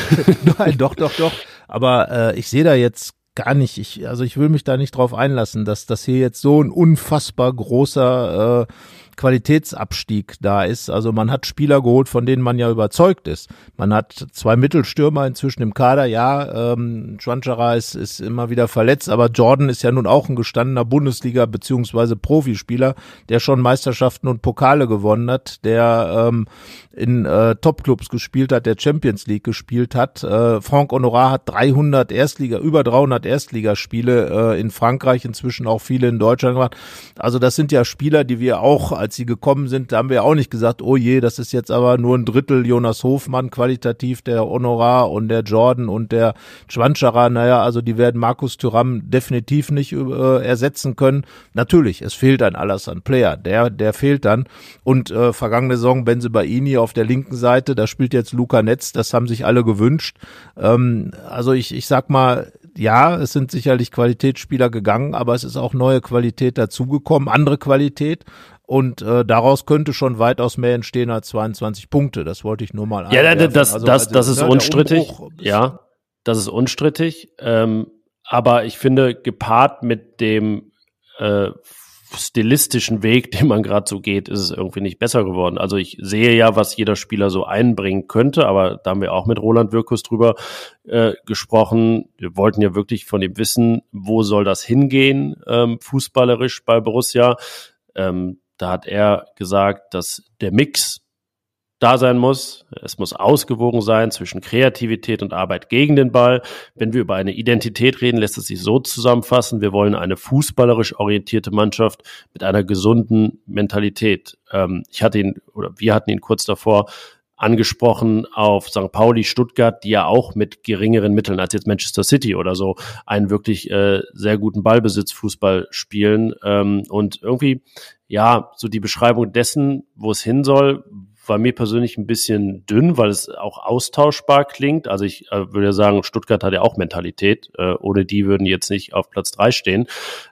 Nein, doch, doch, doch. Aber äh, ich sehe da jetzt gar nicht. Ich, also ich will mich da nicht drauf einlassen, dass das hier jetzt so ein unfassbar großer äh, Qualitätsabstieg da ist. Also man hat Spieler geholt, von denen man ja überzeugt ist. Man hat zwei Mittelstürmer inzwischen im Kader. Ja, ähm, Schwanschara ist, ist immer wieder verletzt, aber Jordan ist ja nun auch ein gestandener Bundesliga- beziehungsweise Profispieler, der schon Meisterschaften und Pokale gewonnen hat, der ähm, in äh, Topclubs gespielt hat, der Champions League gespielt hat. Äh, Franck Honorat hat 300 Erstliga, über 300 Erstligaspiele äh, in Frankreich, inzwischen auch viele in Deutschland gemacht. Also das sind ja Spieler, die wir auch als sie gekommen sind, da haben wir auch nicht gesagt, oh je, das ist jetzt aber nur ein Drittel Jonas Hofmann qualitativ, der Honorar und der Jordan und der Schwanschara, naja, also die werden Markus Thüram definitiv nicht äh, ersetzen können. Natürlich, es fehlt ein Alassane Player, der, der fehlt dann. Und äh, vergangene Saison Benze Baini auf der linken Seite, da spielt jetzt Luca Netz, das haben sich alle gewünscht. Ähm, also ich, ich sag mal, ja, es sind sicherlich Qualitätsspieler gegangen, aber es ist auch neue Qualität dazugekommen, andere Qualität. Und äh, daraus könnte schon weitaus mehr entstehen als 22 Punkte. Das wollte ich nur mal Ja, einwerfen. das, also, das, das ist ne, unstrittig. Ja, das ist unstrittig. Ähm, aber ich finde, gepaart mit dem äh, stilistischen Weg, den man gerade so geht, ist es irgendwie nicht besser geworden. Also ich sehe ja, was jeder Spieler so einbringen könnte, aber da haben wir auch mit Roland Wirkus drüber äh, gesprochen. Wir wollten ja wirklich von ihm wissen, wo soll das hingehen, ähm, fußballerisch bei Borussia. Ähm, da hat er gesagt, dass der Mix da sein muss. Es muss ausgewogen sein zwischen Kreativität und Arbeit gegen den Ball. Wenn wir über eine Identität reden, lässt es sich so zusammenfassen. Wir wollen eine fußballerisch orientierte Mannschaft mit einer gesunden Mentalität. Ähm, ich hatte ihn, oder wir hatten ihn kurz davor angesprochen auf St. Pauli, Stuttgart, die ja auch mit geringeren Mitteln als jetzt Manchester City oder so einen wirklich äh, sehr guten Ballbesitzfußball spielen. Ähm, und irgendwie, ja, so die Beschreibung dessen, wo es hin soll, war mir persönlich ein bisschen dünn, weil es auch austauschbar klingt. Also ich äh, würde sagen, Stuttgart hat ja auch Mentalität. Äh, ohne die würden jetzt nicht auf Platz drei stehen.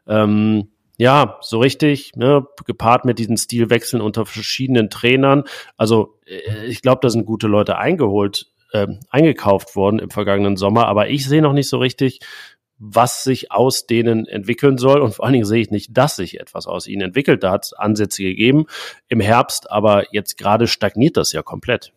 Ähm, ja, so richtig, ne, gepaart mit diesen Stilwechseln unter verschiedenen Trainern. Also äh, ich glaube, da sind gute Leute eingeholt äh, eingekauft worden im vergangenen Sommer, aber ich sehe noch nicht so richtig, was sich aus denen entwickeln soll. Und vor allen Dingen sehe ich nicht, dass sich etwas aus ihnen entwickelt. Da hat es Ansätze gegeben im Herbst, aber jetzt gerade stagniert das ja komplett.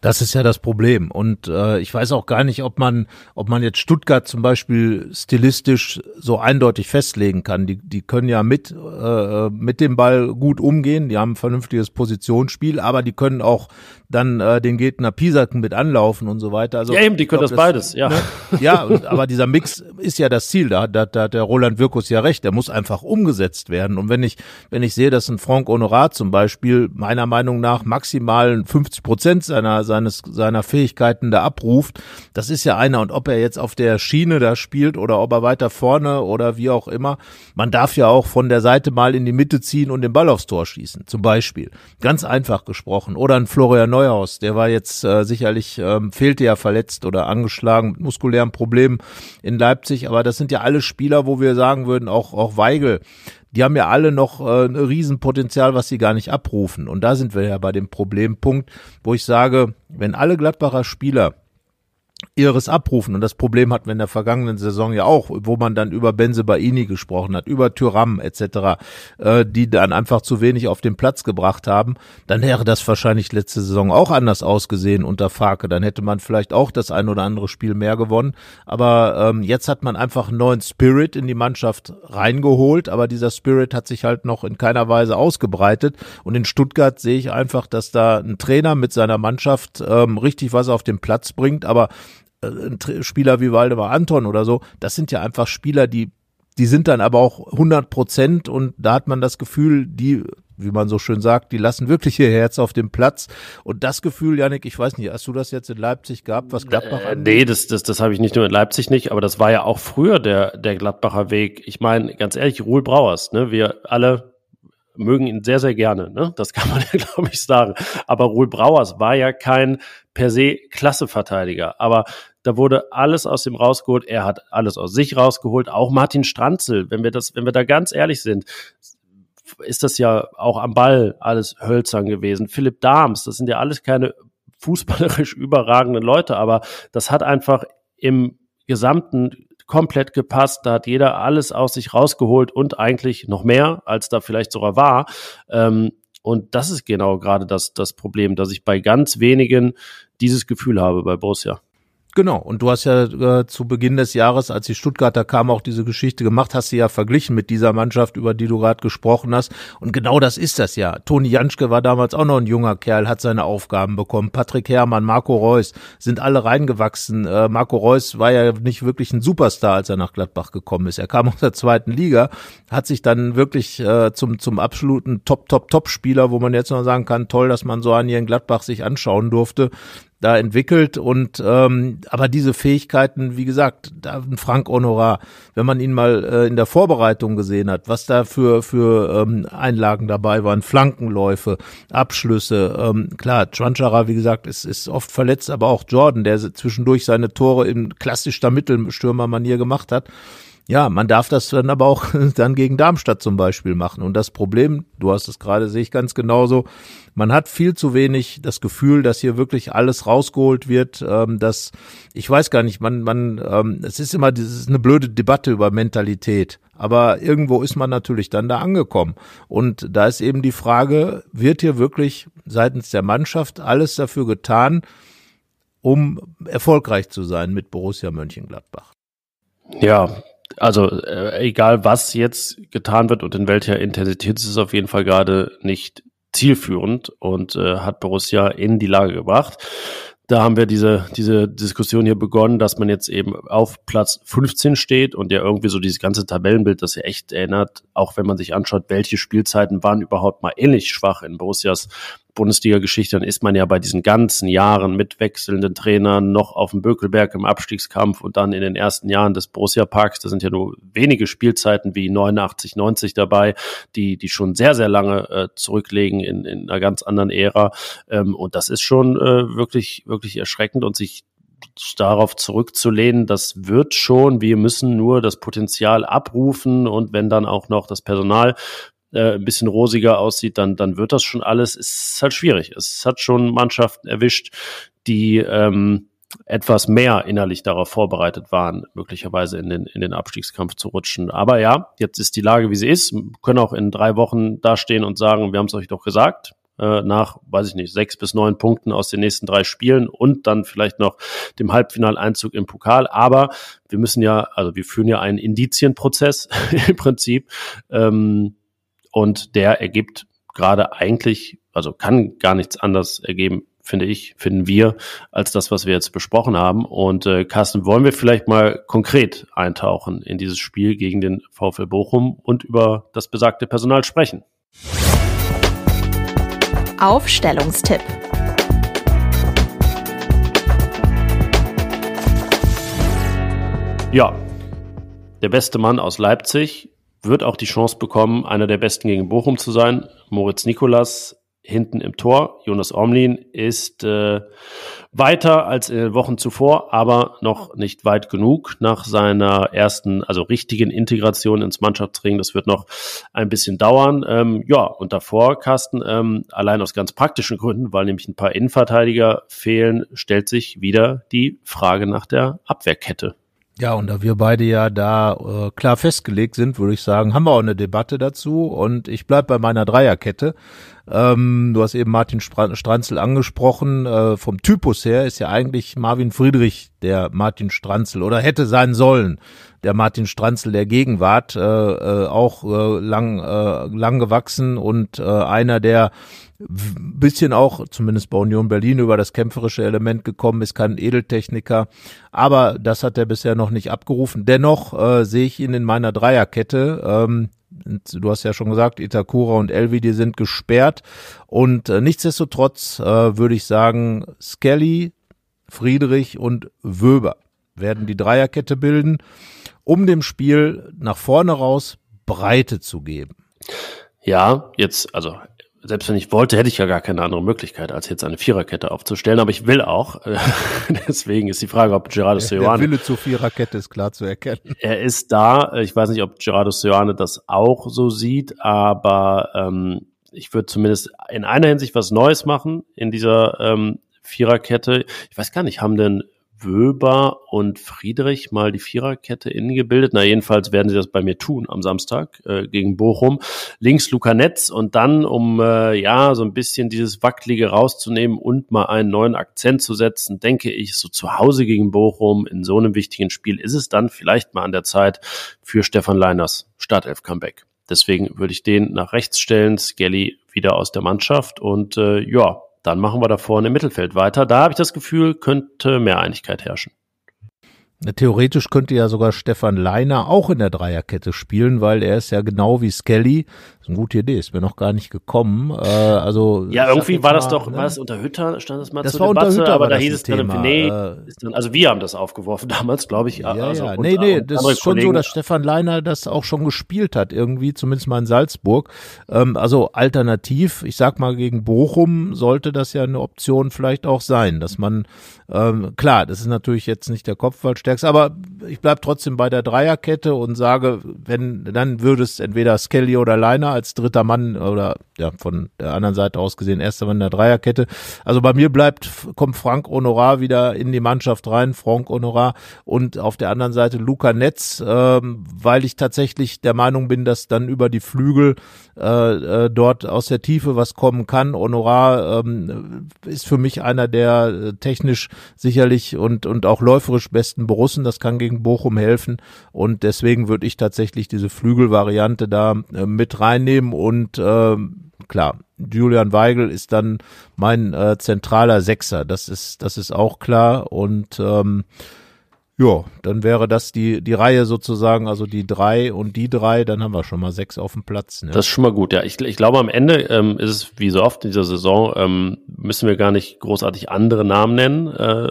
Das ist ja das Problem. Und äh, ich weiß auch gar nicht, ob man, ob man jetzt Stuttgart zum Beispiel stilistisch so eindeutig festlegen kann. Die, die können ja mit, äh, mit dem Ball gut umgehen, die haben ein vernünftiges Positionsspiel, aber die können auch dann äh, den Gegner Pisaken mit anlaufen und so weiter. Also, ja, eben, die können glaub, das beides, ja. Ne? Ja, und, aber dieser Mix ist ja das Ziel. Da, da, da hat der Roland Wirkus ja recht. Der muss einfach umgesetzt werden. Und wenn ich, wenn ich sehe, dass ein Franck Honorat zum Beispiel meiner Meinung nach maximal 50 Prozent seiner, seines, seiner Fähigkeiten da abruft, das ist ja einer. Und ob er jetzt auf der Schiene da spielt oder ob er weiter vorne oder wie auch immer, man darf ja auch von der Seite mal in die Mitte ziehen und den Ball aufs Tor schießen, zum Beispiel. Ganz einfach gesprochen. Oder ein Florian Neuhaus, der war jetzt äh, sicherlich, ähm, fehlte ja verletzt oder angeschlagen mit muskulären Problemen in Leipzig, aber das sind ja alle Spieler, wo wir sagen würden, auch, auch Weigel, die haben ja alle noch äh, ein Riesenpotenzial, was sie gar nicht abrufen. Und da sind wir ja bei dem Problempunkt, wo ich sage, wenn alle Gladbacher Spieler ihres abrufen. Und das Problem hatten wir in der vergangenen Saison ja auch, wo man dann über Benze Baini gesprochen hat, über Tyram etc., äh, die dann einfach zu wenig auf den Platz gebracht haben. Dann wäre das wahrscheinlich letzte Saison auch anders ausgesehen unter Farke. Dann hätte man vielleicht auch das ein oder andere Spiel mehr gewonnen. Aber ähm, jetzt hat man einfach einen neuen Spirit in die Mannschaft reingeholt. Aber dieser Spirit hat sich halt noch in keiner Weise ausgebreitet. Und in Stuttgart sehe ich einfach, dass da ein Trainer mit seiner Mannschaft ähm, richtig was auf den Platz bringt. Aber äh, Spieler wie Waldemar Anton oder so, das sind ja einfach Spieler, die, die sind dann aber auch 100 Prozent und da hat man das Gefühl, die wie man so schön sagt, die lassen wirklich ihr Herz auf dem Platz. Und das Gefühl, Janik, ich weiß nicht, hast du das jetzt in Leipzig gehabt, was Gladbach äh, Nee, das, das, das habe ich nicht nur in Leipzig nicht, aber das war ja auch früher der, der Gladbacher Weg. Ich meine, ganz ehrlich, Ruhl Brauers, ne, wir alle mögen ihn sehr, sehr gerne. Ne? Das kann man ja, glaube ich, sagen. Aber Ruhl Brauers war ja kein per se Klasseverteidiger. Aber da wurde alles aus ihm rausgeholt. Er hat alles aus sich rausgeholt. Auch Martin Stranzel, wenn wir das, wenn wir da ganz ehrlich sind, ist das ja auch am Ball alles hölzern gewesen. Philipp Dahms, das sind ja alles keine fußballerisch überragenden Leute, aber das hat einfach im gesamten komplett gepasst. Da hat jeder alles aus sich rausgeholt und eigentlich noch mehr, als da vielleicht sogar war. Ähm, und das ist genau gerade das, das Problem, dass ich bei ganz wenigen dieses Gefühl habe bei Borussia. Genau, und du hast ja äh, zu Beginn des Jahres, als die Stuttgarter kamen, auch diese Geschichte gemacht, hast sie ja verglichen mit dieser Mannschaft, über die du gerade gesprochen hast. Und genau das ist das ja. Toni Janschke war damals auch noch ein junger Kerl, hat seine Aufgaben bekommen. Patrick Herrmann, Marco Reus sind alle reingewachsen. Äh, Marco Reus war ja nicht wirklich ein Superstar, als er nach Gladbach gekommen ist. Er kam aus der zweiten Liga, hat sich dann wirklich äh, zum, zum absoluten Top, Top, Top-Spieler, wo man jetzt noch sagen kann, toll, dass man so einen hier in Gladbach sich anschauen durfte da entwickelt und ähm, aber diese Fähigkeiten, wie gesagt, da ein Frank Honorar, wenn man ihn mal äh, in der Vorbereitung gesehen hat, was da für für ähm, Einlagen dabei waren, Flankenläufe, Abschlüsse, ähm, klar, Tranchara, wie gesagt, ist ist oft verletzt, aber auch Jordan, der zwischendurch seine Tore in klassischer Mittelstürmermanier gemacht hat. Ja, man darf das dann aber auch dann gegen Darmstadt zum Beispiel machen. Und das Problem, du hast es gerade, sehe ich ganz genauso, man hat viel zu wenig das Gefühl, dass hier wirklich alles rausgeholt wird. Ähm, dass ich weiß gar nicht, man, man, ähm, es ist immer dieses eine blöde Debatte über Mentalität. Aber irgendwo ist man natürlich dann da angekommen. Und da ist eben die Frage, wird hier wirklich seitens der Mannschaft alles dafür getan, um erfolgreich zu sein mit Borussia Mönchengladbach? Ja, also äh, egal was jetzt getan wird und in welcher Intensität, ist es auf jeden Fall gerade nicht zielführend und äh, hat Borussia in die Lage gebracht. Da haben wir diese, diese Diskussion hier begonnen, dass man jetzt eben auf Platz 15 steht und ja irgendwie so dieses ganze Tabellenbild, das ja echt erinnert, auch wenn man sich anschaut, welche Spielzeiten waren überhaupt mal ähnlich schwach in Borussias Bundesliga-Geschichte, dann ist man ja bei diesen ganzen Jahren mit wechselnden Trainern noch auf dem Bökelberg im Abstiegskampf und dann in den ersten Jahren des Borussia-Parks, da sind ja nur wenige Spielzeiten wie 89, 90 dabei, die, die schon sehr, sehr lange äh, zurücklegen in, in einer ganz anderen Ära. Ähm, und das ist schon äh, wirklich, wirklich erschreckend und sich darauf zurückzulehnen, das wird schon, wir müssen nur das Potenzial abrufen und wenn dann auch noch das Personal äh, ein bisschen rosiger aussieht, dann, dann wird das schon alles. Es ist halt schwierig. Es hat schon Mannschaften erwischt, die ähm, etwas mehr innerlich darauf vorbereitet waren, möglicherweise in den, in den Abstiegskampf zu rutschen. Aber ja, jetzt ist die Lage, wie sie ist. Wir können auch in drei Wochen dastehen und sagen, wir haben es euch doch gesagt äh, nach, weiß ich nicht, sechs bis neun Punkten aus den nächsten drei Spielen und dann vielleicht noch dem Halbfinaleinzug im Pokal. Aber wir müssen ja, also wir führen ja einen Indizienprozess im Prinzip ähm, und der ergibt gerade eigentlich, also kann gar nichts anderes ergeben, finde ich, finden wir, als das, was wir jetzt besprochen haben. Und äh, Carsten, wollen wir vielleicht mal konkret eintauchen in dieses Spiel gegen den VfL Bochum und über das besagte Personal sprechen? Aufstellungstipp. Ja, der beste Mann aus Leipzig wird auch die Chance bekommen, einer der besten gegen Bochum zu sein. Moritz Nikolas hinten im Tor. Jonas Omlin ist äh, weiter als in den Wochen zuvor, aber noch nicht weit genug nach seiner ersten, also richtigen Integration ins Mannschaftsring. Das wird noch ein bisschen dauern. Ähm, ja, und davor, Carsten, ähm, allein aus ganz praktischen Gründen, weil nämlich ein paar Innenverteidiger fehlen, stellt sich wieder die Frage nach der Abwehrkette. Ja, und da wir beide ja da äh, klar festgelegt sind, würde ich sagen, haben wir auch eine Debatte dazu. Und ich bleib bei meiner Dreierkette. Ähm, du hast eben Martin Stranzel angesprochen. Äh, vom Typus her ist ja eigentlich Marvin Friedrich der Martin Stranzel oder hätte sein sollen der Martin Stranzel der Gegenwart. Äh, äh, auch äh, lang, äh, lang gewachsen und äh, einer, der bisschen auch, zumindest bei Union Berlin, über das kämpferische Element gekommen ist, kein Edeltechniker. Aber das hat er bisher noch nicht abgerufen. Dennoch äh, sehe ich ihn in meiner Dreierkette. Ähm, du hast ja schon gesagt, Itakura und Elvi, die sind gesperrt. Und äh, nichtsdestotrotz äh, würde ich sagen, Skelly, Friedrich und Wöber werden die Dreierkette bilden, um dem Spiel nach vorne raus Breite zu geben. Ja, jetzt, also selbst wenn ich wollte, hätte ich ja gar keine andere Möglichkeit, als jetzt eine Viererkette aufzustellen. Aber ich will auch. Deswegen ist die Frage, ob Gerardo Seoane. Der Wille zur Viererkette ist klar zu erkennen. Er ist da. Ich weiß nicht, ob Gerardo Seoane das auch so sieht, aber ähm, ich würde zumindest in einer Hinsicht was Neues machen in dieser ähm, Viererkette. Ich weiß gar nicht, haben denn Wöber und Friedrich mal die Viererkette innen gebildet. Na, jedenfalls werden sie das bei mir tun am Samstag äh, gegen Bochum. Links Luca Netz und dann, um äh, ja so ein bisschen dieses Wackelige rauszunehmen und mal einen neuen Akzent zu setzen, denke ich, so zu Hause gegen Bochum in so einem wichtigen Spiel ist es dann vielleicht mal an der Zeit für Stefan Leiners Startelf-Comeback. Deswegen würde ich den nach rechts stellen, Skelly wieder aus der Mannschaft und äh, ja, dann machen wir da vorne im Mittelfeld weiter. Da habe ich das Gefühl, könnte mehr Einigkeit herrschen. Theoretisch könnte ja sogar Stefan Leiner auch in der Dreierkette spielen, weil er ist ja genau wie Skelly ist eine gute Idee, ist mir noch gar nicht gekommen. Äh, also ja, irgendwie war das doch, ne? war das unter Hütter, stand das mal das zur war Debatte, unter Hütter, aber da hieß es dann, nee, äh, dann, also wir haben das aufgeworfen damals, glaube ich. Ja, also ja, nee, nee, das ist schon Kollegen. so, dass Stefan Leiner das auch schon gespielt hat, irgendwie, zumindest mal in Salzburg. Ähm, also alternativ, ich sag mal, gegen Bochum sollte das ja eine Option vielleicht auch sein, dass man, ähm, klar, das ist natürlich jetzt nicht der Kopfballstärkste, aber ich bleib trotzdem bei der Dreierkette und sage, wenn, dann würde es entweder Skelly oder Leiner als dritter Mann oder ja, von der anderen Seite aus gesehen, erster Mann der Dreierkette. Also bei mir bleibt, kommt Frank Honorar wieder in die Mannschaft rein, Frank Honorar und auf der anderen Seite Luca Netz, ähm, weil ich tatsächlich der Meinung bin, dass dann über die Flügel äh, äh, dort aus der Tiefe was kommen kann. Honorar ähm, ist für mich einer der äh, technisch sicherlich und, und auch läuferisch besten Borussen. Das kann gegen Bochum helfen und deswegen würde ich tatsächlich diese Flügelvariante da äh, mit reinnehmen und äh, klar, Julian Weigel ist dann mein äh, zentraler Sechser. Das ist, das ist auch klar. Und ähm, ja, dann wäre das die, die Reihe sozusagen, also die drei und die drei, dann haben wir schon mal sechs auf dem Platz. Ne? Das ist schon mal gut, ja. Ich, ich glaube, am Ende ähm, ist es wie so oft in dieser Saison, ähm, müssen wir gar nicht großartig andere Namen nennen, äh,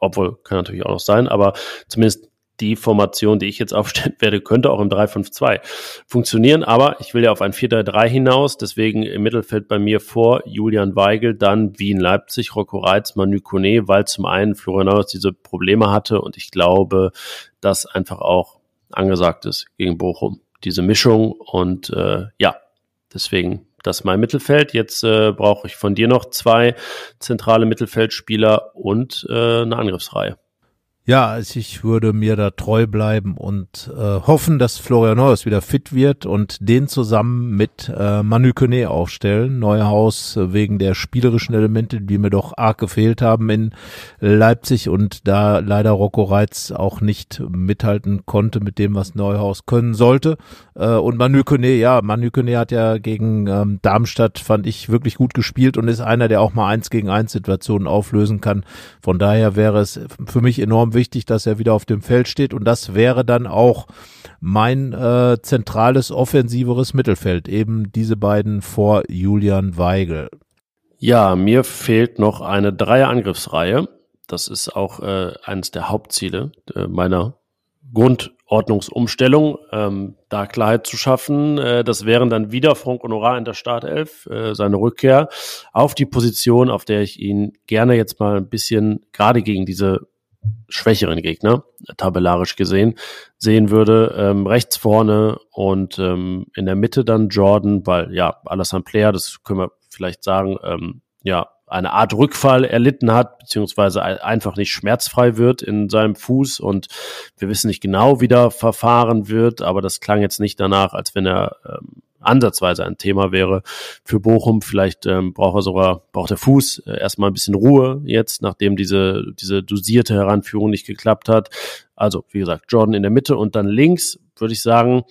obwohl kann natürlich auch noch sein, aber zumindest die Formation, die ich jetzt aufstellen werde, könnte auch im 3-5-2 funktionieren. Aber ich will ja auf ein 4-3-3 hinaus. Deswegen im Mittelfeld bei mir vor Julian Weigel, dann Wien Leipzig, Rocco Reitz, Manu Kone, weil zum einen Florian Neuhaus diese Probleme hatte und ich glaube, dass einfach auch angesagt ist gegen Bochum. Diese Mischung und äh, ja, deswegen das ist mein Mittelfeld. Jetzt äh, brauche ich von dir noch zwei zentrale Mittelfeldspieler und äh, eine Angriffsreihe. Ja, also ich würde mir da treu bleiben und äh, hoffen, dass Florian Neuhaus wieder fit wird und den zusammen mit äh, Manu Kone aufstellen. Neuhaus äh, wegen der spielerischen Elemente, die mir doch arg gefehlt haben in Leipzig und da leider Rocco Reitz auch nicht mithalten konnte mit dem, was Neuhaus können sollte. Äh, und Manu Kone, ja, Manu Kone hat ja gegen ähm, Darmstadt, fand ich, wirklich gut gespielt und ist einer, der auch mal eins gegen eins Situationen auflösen kann. Von daher wäre es für mich enorm wichtig, dass er wieder auf dem Feld steht und das wäre dann auch mein äh, zentrales offensiveres Mittelfeld, eben diese beiden vor Julian Weigel. Ja, mir fehlt noch eine Dreier-Angriffsreihe. Das ist auch äh, eines der Hauptziele äh, meiner Grundordnungsumstellung, ähm, da Klarheit zu schaffen. Äh, das wären dann wieder Frank Honorar in der Startelf, äh, seine Rückkehr auf die Position, auf der ich ihn gerne jetzt mal ein bisschen, gerade gegen diese schwächeren Gegner, tabellarisch gesehen, sehen würde. Ähm, rechts vorne und ähm, in der Mitte dann Jordan, weil ja, Alassane Player, das können wir vielleicht sagen, ähm, ja, eine Art Rückfall erlitten hat, beziehungsweise einfach nicht schmerzfrei wird in seinem Fuß und wir wissen nicht genau, wie da verfahren wird, aber das klang jetzt nicht danach, als wenn er ähm, ansatzweise ein Thema wäre für Bochum. Vielleicht ähm, braucht er sogar, braucht der Fuß äh, erstmal ein bisschen Ruhe jetzt, nachdem diese, diese dosierte Heranführung nicht geklappt hat. Also, wie gesagt, Jordan in der Mitte und dann links, würde ich sagen,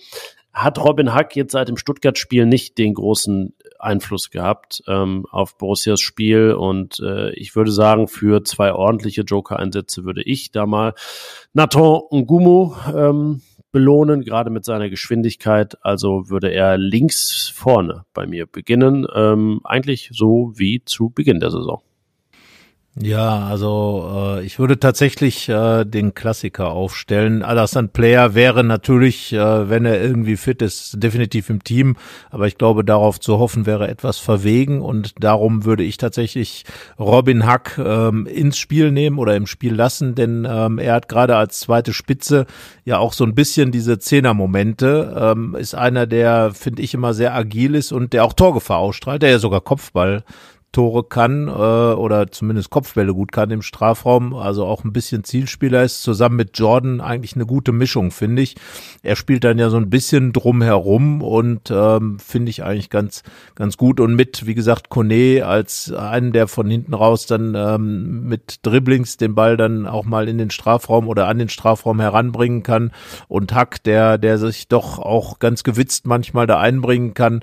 hat Robin Hack jetzt seit dem Stuttgart-Spiel nicht den großen Einfluss gehabt ähm, auf Borussias Spiel und äh, ich würde sagen, für zwei ordentliche Joker-Einsätze würde ich da mal Nathan Ngumu ähm, belohnen, gerade mit seiner Geschwindigkeit. Also würde er links vorne bei mir beginnen, ähm, eigentlich so wie zu Beginn der Saison. Ja, also äh, ich würde tatsächlich äh, den Klassiker aufstellen. Alassane Player wäre natürlich, äh, wenn er irgendwie fit ist, definitiv im Team. Aber ich glaube, darauf zu hoffen wäre etwas verwegen und darum würde ich tatsächlich Robin Hack ähm, ins Spiel nehmen oder im Spiel lassen, denn ähm, er hat gerade als zweite Spitze ja auch so ein bisschen diese Zehner-Momente. Ähm, ist einer, der finde ich immer sehr agil ist und der auch Torgefahr ausstrahlt, der ja sogar Kopfball Tore kann äh, oder zumindest Kopfbälle gut kann im Strafraum, also auch ein bisschen Zielspieler ist, zusammen mit Jordan eigentlich eine gute Mischung, finde ich. Er spielt dann ja so ein bisschen drumherum und ähm, finde ich eigentlich ganz, ganz gut. Und mit, wie gesagt, Kone als einen, der von hinten raus dann ähm, mit Dribblings den Ball dann auch mal in den Strafraum oder an den Strafraum heranbringen kann und Hack, der, der sich doch auch ganz gewitzt manchmal da einbringen kann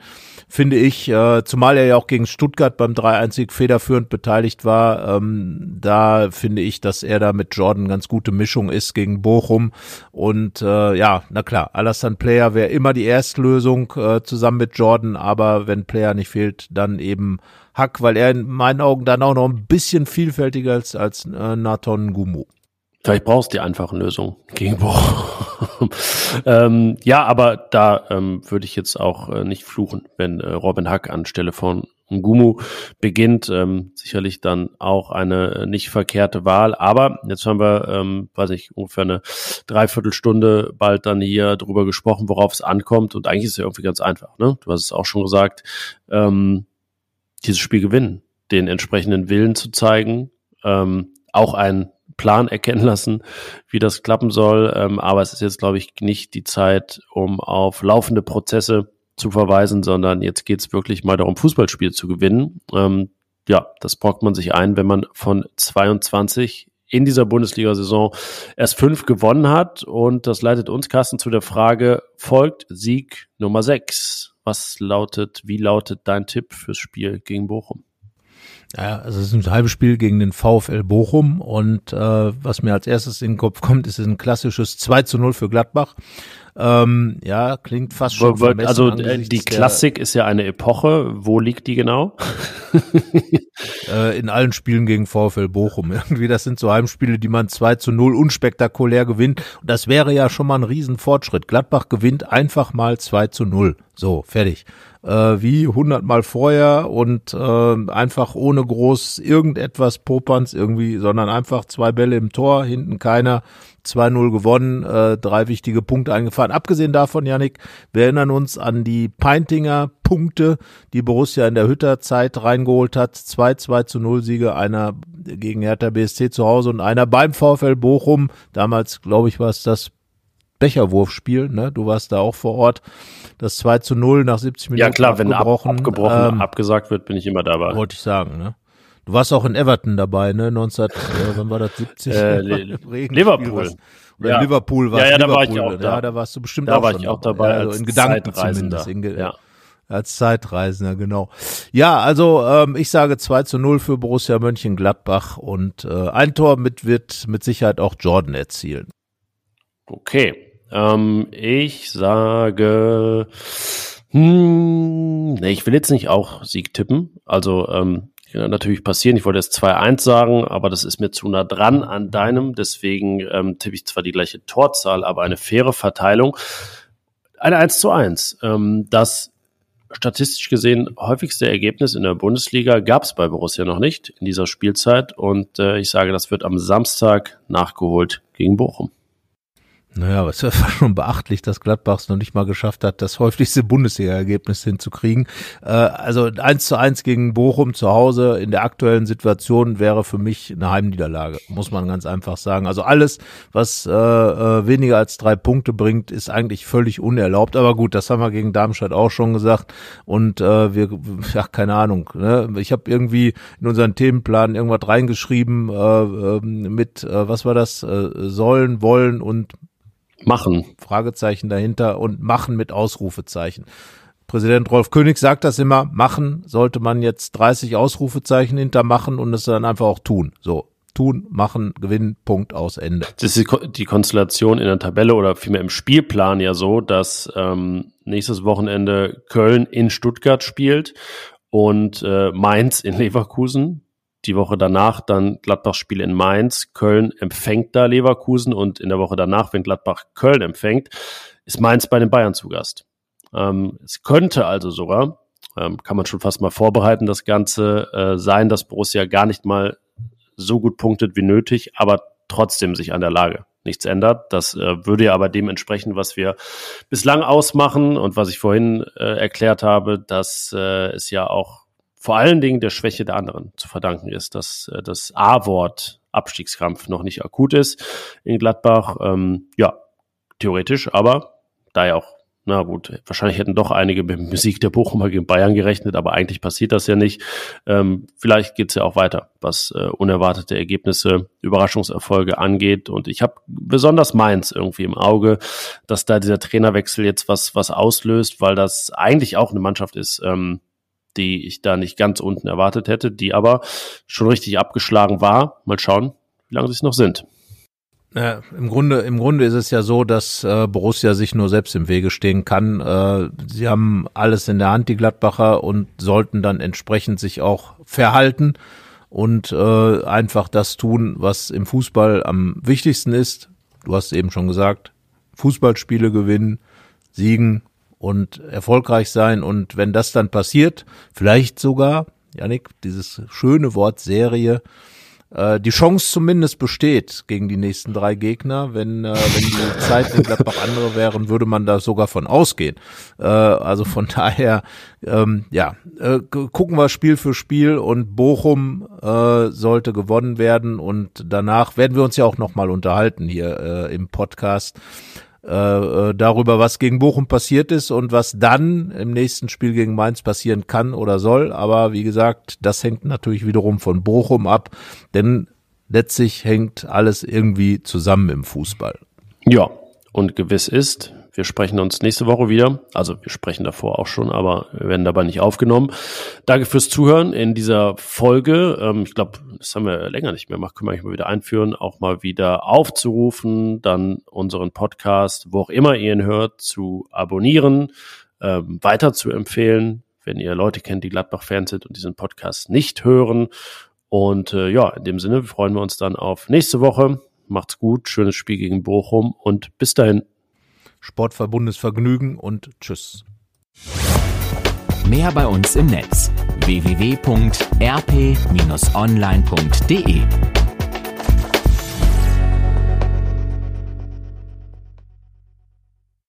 finde ich, äh, zumal er ja auch gegen Stuttgart beim 3-1 federführend beteiligt war, ähm, da finde ich, dass er da mit Jordan ganz gute Mischung ist gegen Bochum und äh, ja, na klar, Alassane Player wäre immer die Erstlösung äh, zusammen mit Jordan, aber wenn Player nicht fehlt, dann eben Hack, weil er in meinen Augen dann auch noch ein bisschen vielfältiger ist als äh, Nathan Gumu. Vielleicht brauchst du die einfachen Lösungen gegen Bochum. ähm, ja, aber da ähm, würde ich jetzt auch äh, nicht fluchen, wenn äh, Robin Hack anstelle von Ngumu beginnt. Ähm, sicherlich dann auch eine äh, nicht verkehrte Wahl. Aber jetzt haben wir, ähm, weiß ich, ungefähr eine Dreiviertelstunde bald dann hier drüber gesprochen, worauf es ankommt. Und eigentlich ist es ja irgendwie ganz einfach. Ne? Du hast es auch schon gesagt. Ähm, dieses Spiel gewinnen, den entsprechenden Willen zu zeigen. Ähm, auch ein Plan erkennen lassen, wie das klappen soll. Ähm, aber es ist jetzt, glaube ich, nicht die Zeit, um auf laufende Prozesse zu verweisen, sondern jetzt geht es wirklich mal darum, Fußballspiel zu gewinnen. Ähm, ja, das braucht man sich ein, wenn man von 22 in dieser Bundesliga-Saison erst fünf gewonnen hat. Und das leitet uns, Carsten, zu der Frage, folgt Sieg Nummer 6? Was lautet, wie lautet dein Tipp fürs Spiel gegen Bochum? Ja, also es ist ein halbes Spiel gegen den VfL Bochum und äh, was mir als erstes in den Kopf kommt, ist ein klassisches 2 zu 0 für Gladbach. Ähm, ja, klingt fast schon. Also äh, die Klassik ist ja eine Epoche. Wo liegt die genau? äh, in allen Spielen gegen VfL Bochum. Irgendwie, das sind so Heimspiele, die man 2 zu 0 unspektakulär gewinnt. Und das wäre ja schon mal ein Riesenfortschritt. Gladbach gewinnt einfach mal 2 zu 0. So, fertig äh, wie hundertmal vorher und äh, einfach ohne groß irgendetwas Popanz irgendwie, sondern einfach zwei Bälle im Tor, hinten keiner, 2-0 gewonnen, äh, drei wichtige Punkte eingefahren. Abgesehen davon, Janik, wir erinnern uns an die Peintinger Punkte, die Borussia in der Hütterzeit reingeholt hat. Zwei 2 zu 0 Siege, einer gegen Hertha BSC zu Hause und einer beim VfL Bochum. Damals, glaube ich, war es das Becherwurfspiel, ne? Du warst da auch vor Ort. Das 2 zu 0 nach 70 Minuten. Ja klar, wenn ab, abgebrochen, ähm, abgesagt wird, bin ich immer dabei. Wollte ich sagen, ne? Du warst auch in Everton dabei, ne? 19, äh, wann war das? 70? Äh, Liverpool. Oder ja. in Liverpool war Ja, ja, da war ich auch da. Ja, da warst du bestimmt da auch war ich auch dabei. Ja, also in Gedanken zumindest. In, ja. Als Zeitreisender, genau. Ja, also ähm, ich sage 2 zu 0 für Borussia Mönchengladbach und äh, ein Tor mit wird mit Sicherheit auch Jordan erzielen. Okay. Ähm, ich sage, hm, nee, ich will jetzt nicht auch Sieg tippen. Also ähm, natürlich passieren. Ich wollte jetzt 2-1 sagen, aber das ist mir zu nah dran an deinem. Deswegen ähm, tippe ich zwar die gleiche Torzahl, aber eine faire Verteilung. Eine 1 zu 1. Ähm, das statistisch gesehen häufigste Ergebnis in der Bundesliga gab es bei Borussia noch nicht in dieser Spielzeit. Und äh, ich sage, das wird am Samstag nachgeholt gegen Bochum. Naja, aber es war schon beachtlich, dass Gladbach es noch nicht mal geschafft hat, das häufigste Bundesliga-Ergebnis hinzukriegen. Äh, also eins zu eins gegen Bochum zu Hause in der aktuellen Situation wäre für mich eine Heimniederlage, muss man ganz einfach sagen. Also alles, was äh, äh, weniger als drei Punkte bringt, ist eigentlich völlig unerlaubt. Aber gut, das haben wir gegen Darmstadt auch schon gesagt. Und äh, wir, ja, keine Ahnung. Ne? Ich habe irgendwie in unseren Themenplan irgendwas reingeschrieben äh, äh, mit, äh, was war das, äh, sollen, wollen und Machen. Fragezeichen dahinter und machen mit Ausrufezeichen. Präsident Rolf König sagt das immer, machen sollte man jetzt 30 Ausrufezeichen hintermachen und es dann einfach auch tun. So, tun, machen, gewinnen, Punkt aus Ende. Das ist die Konstellation in der Tabelle oder vielmehr im Spielplan ja so, dass ähm, nächstes Wochenende Köln in Stuttgart spielt und äh, Mainz in Leverkusen die Woche danach dann Gladbach Spiel in Mainz, Köln empfängt da Leverkusen und in der Woche danach, wenn Gladbach Köln empfängt, ist Mainz bei den Bayern zu Gast. Ähm, es könnte also sogar, ähm, kann man schon fast mal vorbereiten, das Ganze äh, sein, dass Borussia gar nicht mal so gut punktet wie nötig, aber trotzdem sich an der Lage nichts ändert. Das äh, würde ja aber dem entsprechen, was wir bislang ausmachen und was ich vorhin äh, erklärt habe, dass äh, es ja auch vor allen Dingen der Schwäche der anderen zu verdanken ist, dass äh, das A-Wort Abstiegskampf noch nicht akut ist in Gladbach. Ähm, ja, theoretisch, aber da ja auch na gut, wahrscheinlich hätten doch einige mit dem Sieg der Bochumer gegen Bayern gerechnet, aber eigentlich passiert das ja nicht. Ähm, vielleicht geht's ja auch weiter, was äh, unerwartete Ergebnisse, Überraschungserfolge angeht. Und ich habe besonders Mainz irgendwie im Auge, dass da dieser Trainerwechsel jetzt was, was auslöst, weil das eigentlich auch eine Mannschaft ist, ähm, die ich da nicht ganz unten erwartet hätte, die aber schon richtig abgeschlagen war. Mal schauen, wie lange sie es noch sind. Ja, Im Grunde, im Grunde ist es ja so, dass äh, Borussia sich nur selbst im Wege stehen kann. Äh, sie haben alles in der Hand, die Gladbacher, und sollten dann entsprechend sich auch verhalten und äh, einfach das tun, was im Fußball am wichtigsten ist. Du hast eben schon gesagt, Fußballspiele gewinnen, siegen, und erfolgreich sein. Und wenn das dann passiert, vielleicht sogar, Janik, dieses schöne Wort Serie, äh, die Chance zumindest besteht gegen die nächsten drei Gegner. Wenn, äh, wenn die Zeit in Gladbach andere wären, würde man da sogar von ausgehen. Äh, also von daher, ähm, ja, äh, gucken wir Spiel für Spiel und Bochum äh, sollte gewonnen werden und danach werden wir uns ja auch nochmal unterhalten hier äh, im Podcast darüber, was gegen Bochum passiert ist und was dann im nächsten Spiel gegen Mainz passieren kann oder soll. Aber wie gesagt, das hängt natürlich wiederum von Bochum ab, denn letztlich hängt alles irgendwie zusammen im Fußball. Ja, und gewiss ist, wir sprechen uns nächste Woche wieder. Also wir sprechen davor auch schon, aber wir werden dabei nicht aufgenommen. Danke fürs Zuhören in dieser Folge. Ähm, ich glaube, das haben wir länger nicht mehr gemacht. Können wir eigentlich mal wieder einführen, auch mal wieder aufzurufen, dann unseren Podcast, wo auch immer ihr ihn hört, zu abonnieren, ähm, weiter zu empfehlen, wenn ihr Leute kennt, die Gladbach-Fans sind und diesen Podcast nicht hören. Und äh, ja, in dem Sinne freuen wir uns dann auf nächste Woche. Macht's gut, schönes Spiel gegen Bochum und bis dahin. Sportverbundes Vergnügen und Tschüss. Mehr bei uns im Netz www.rp-online.de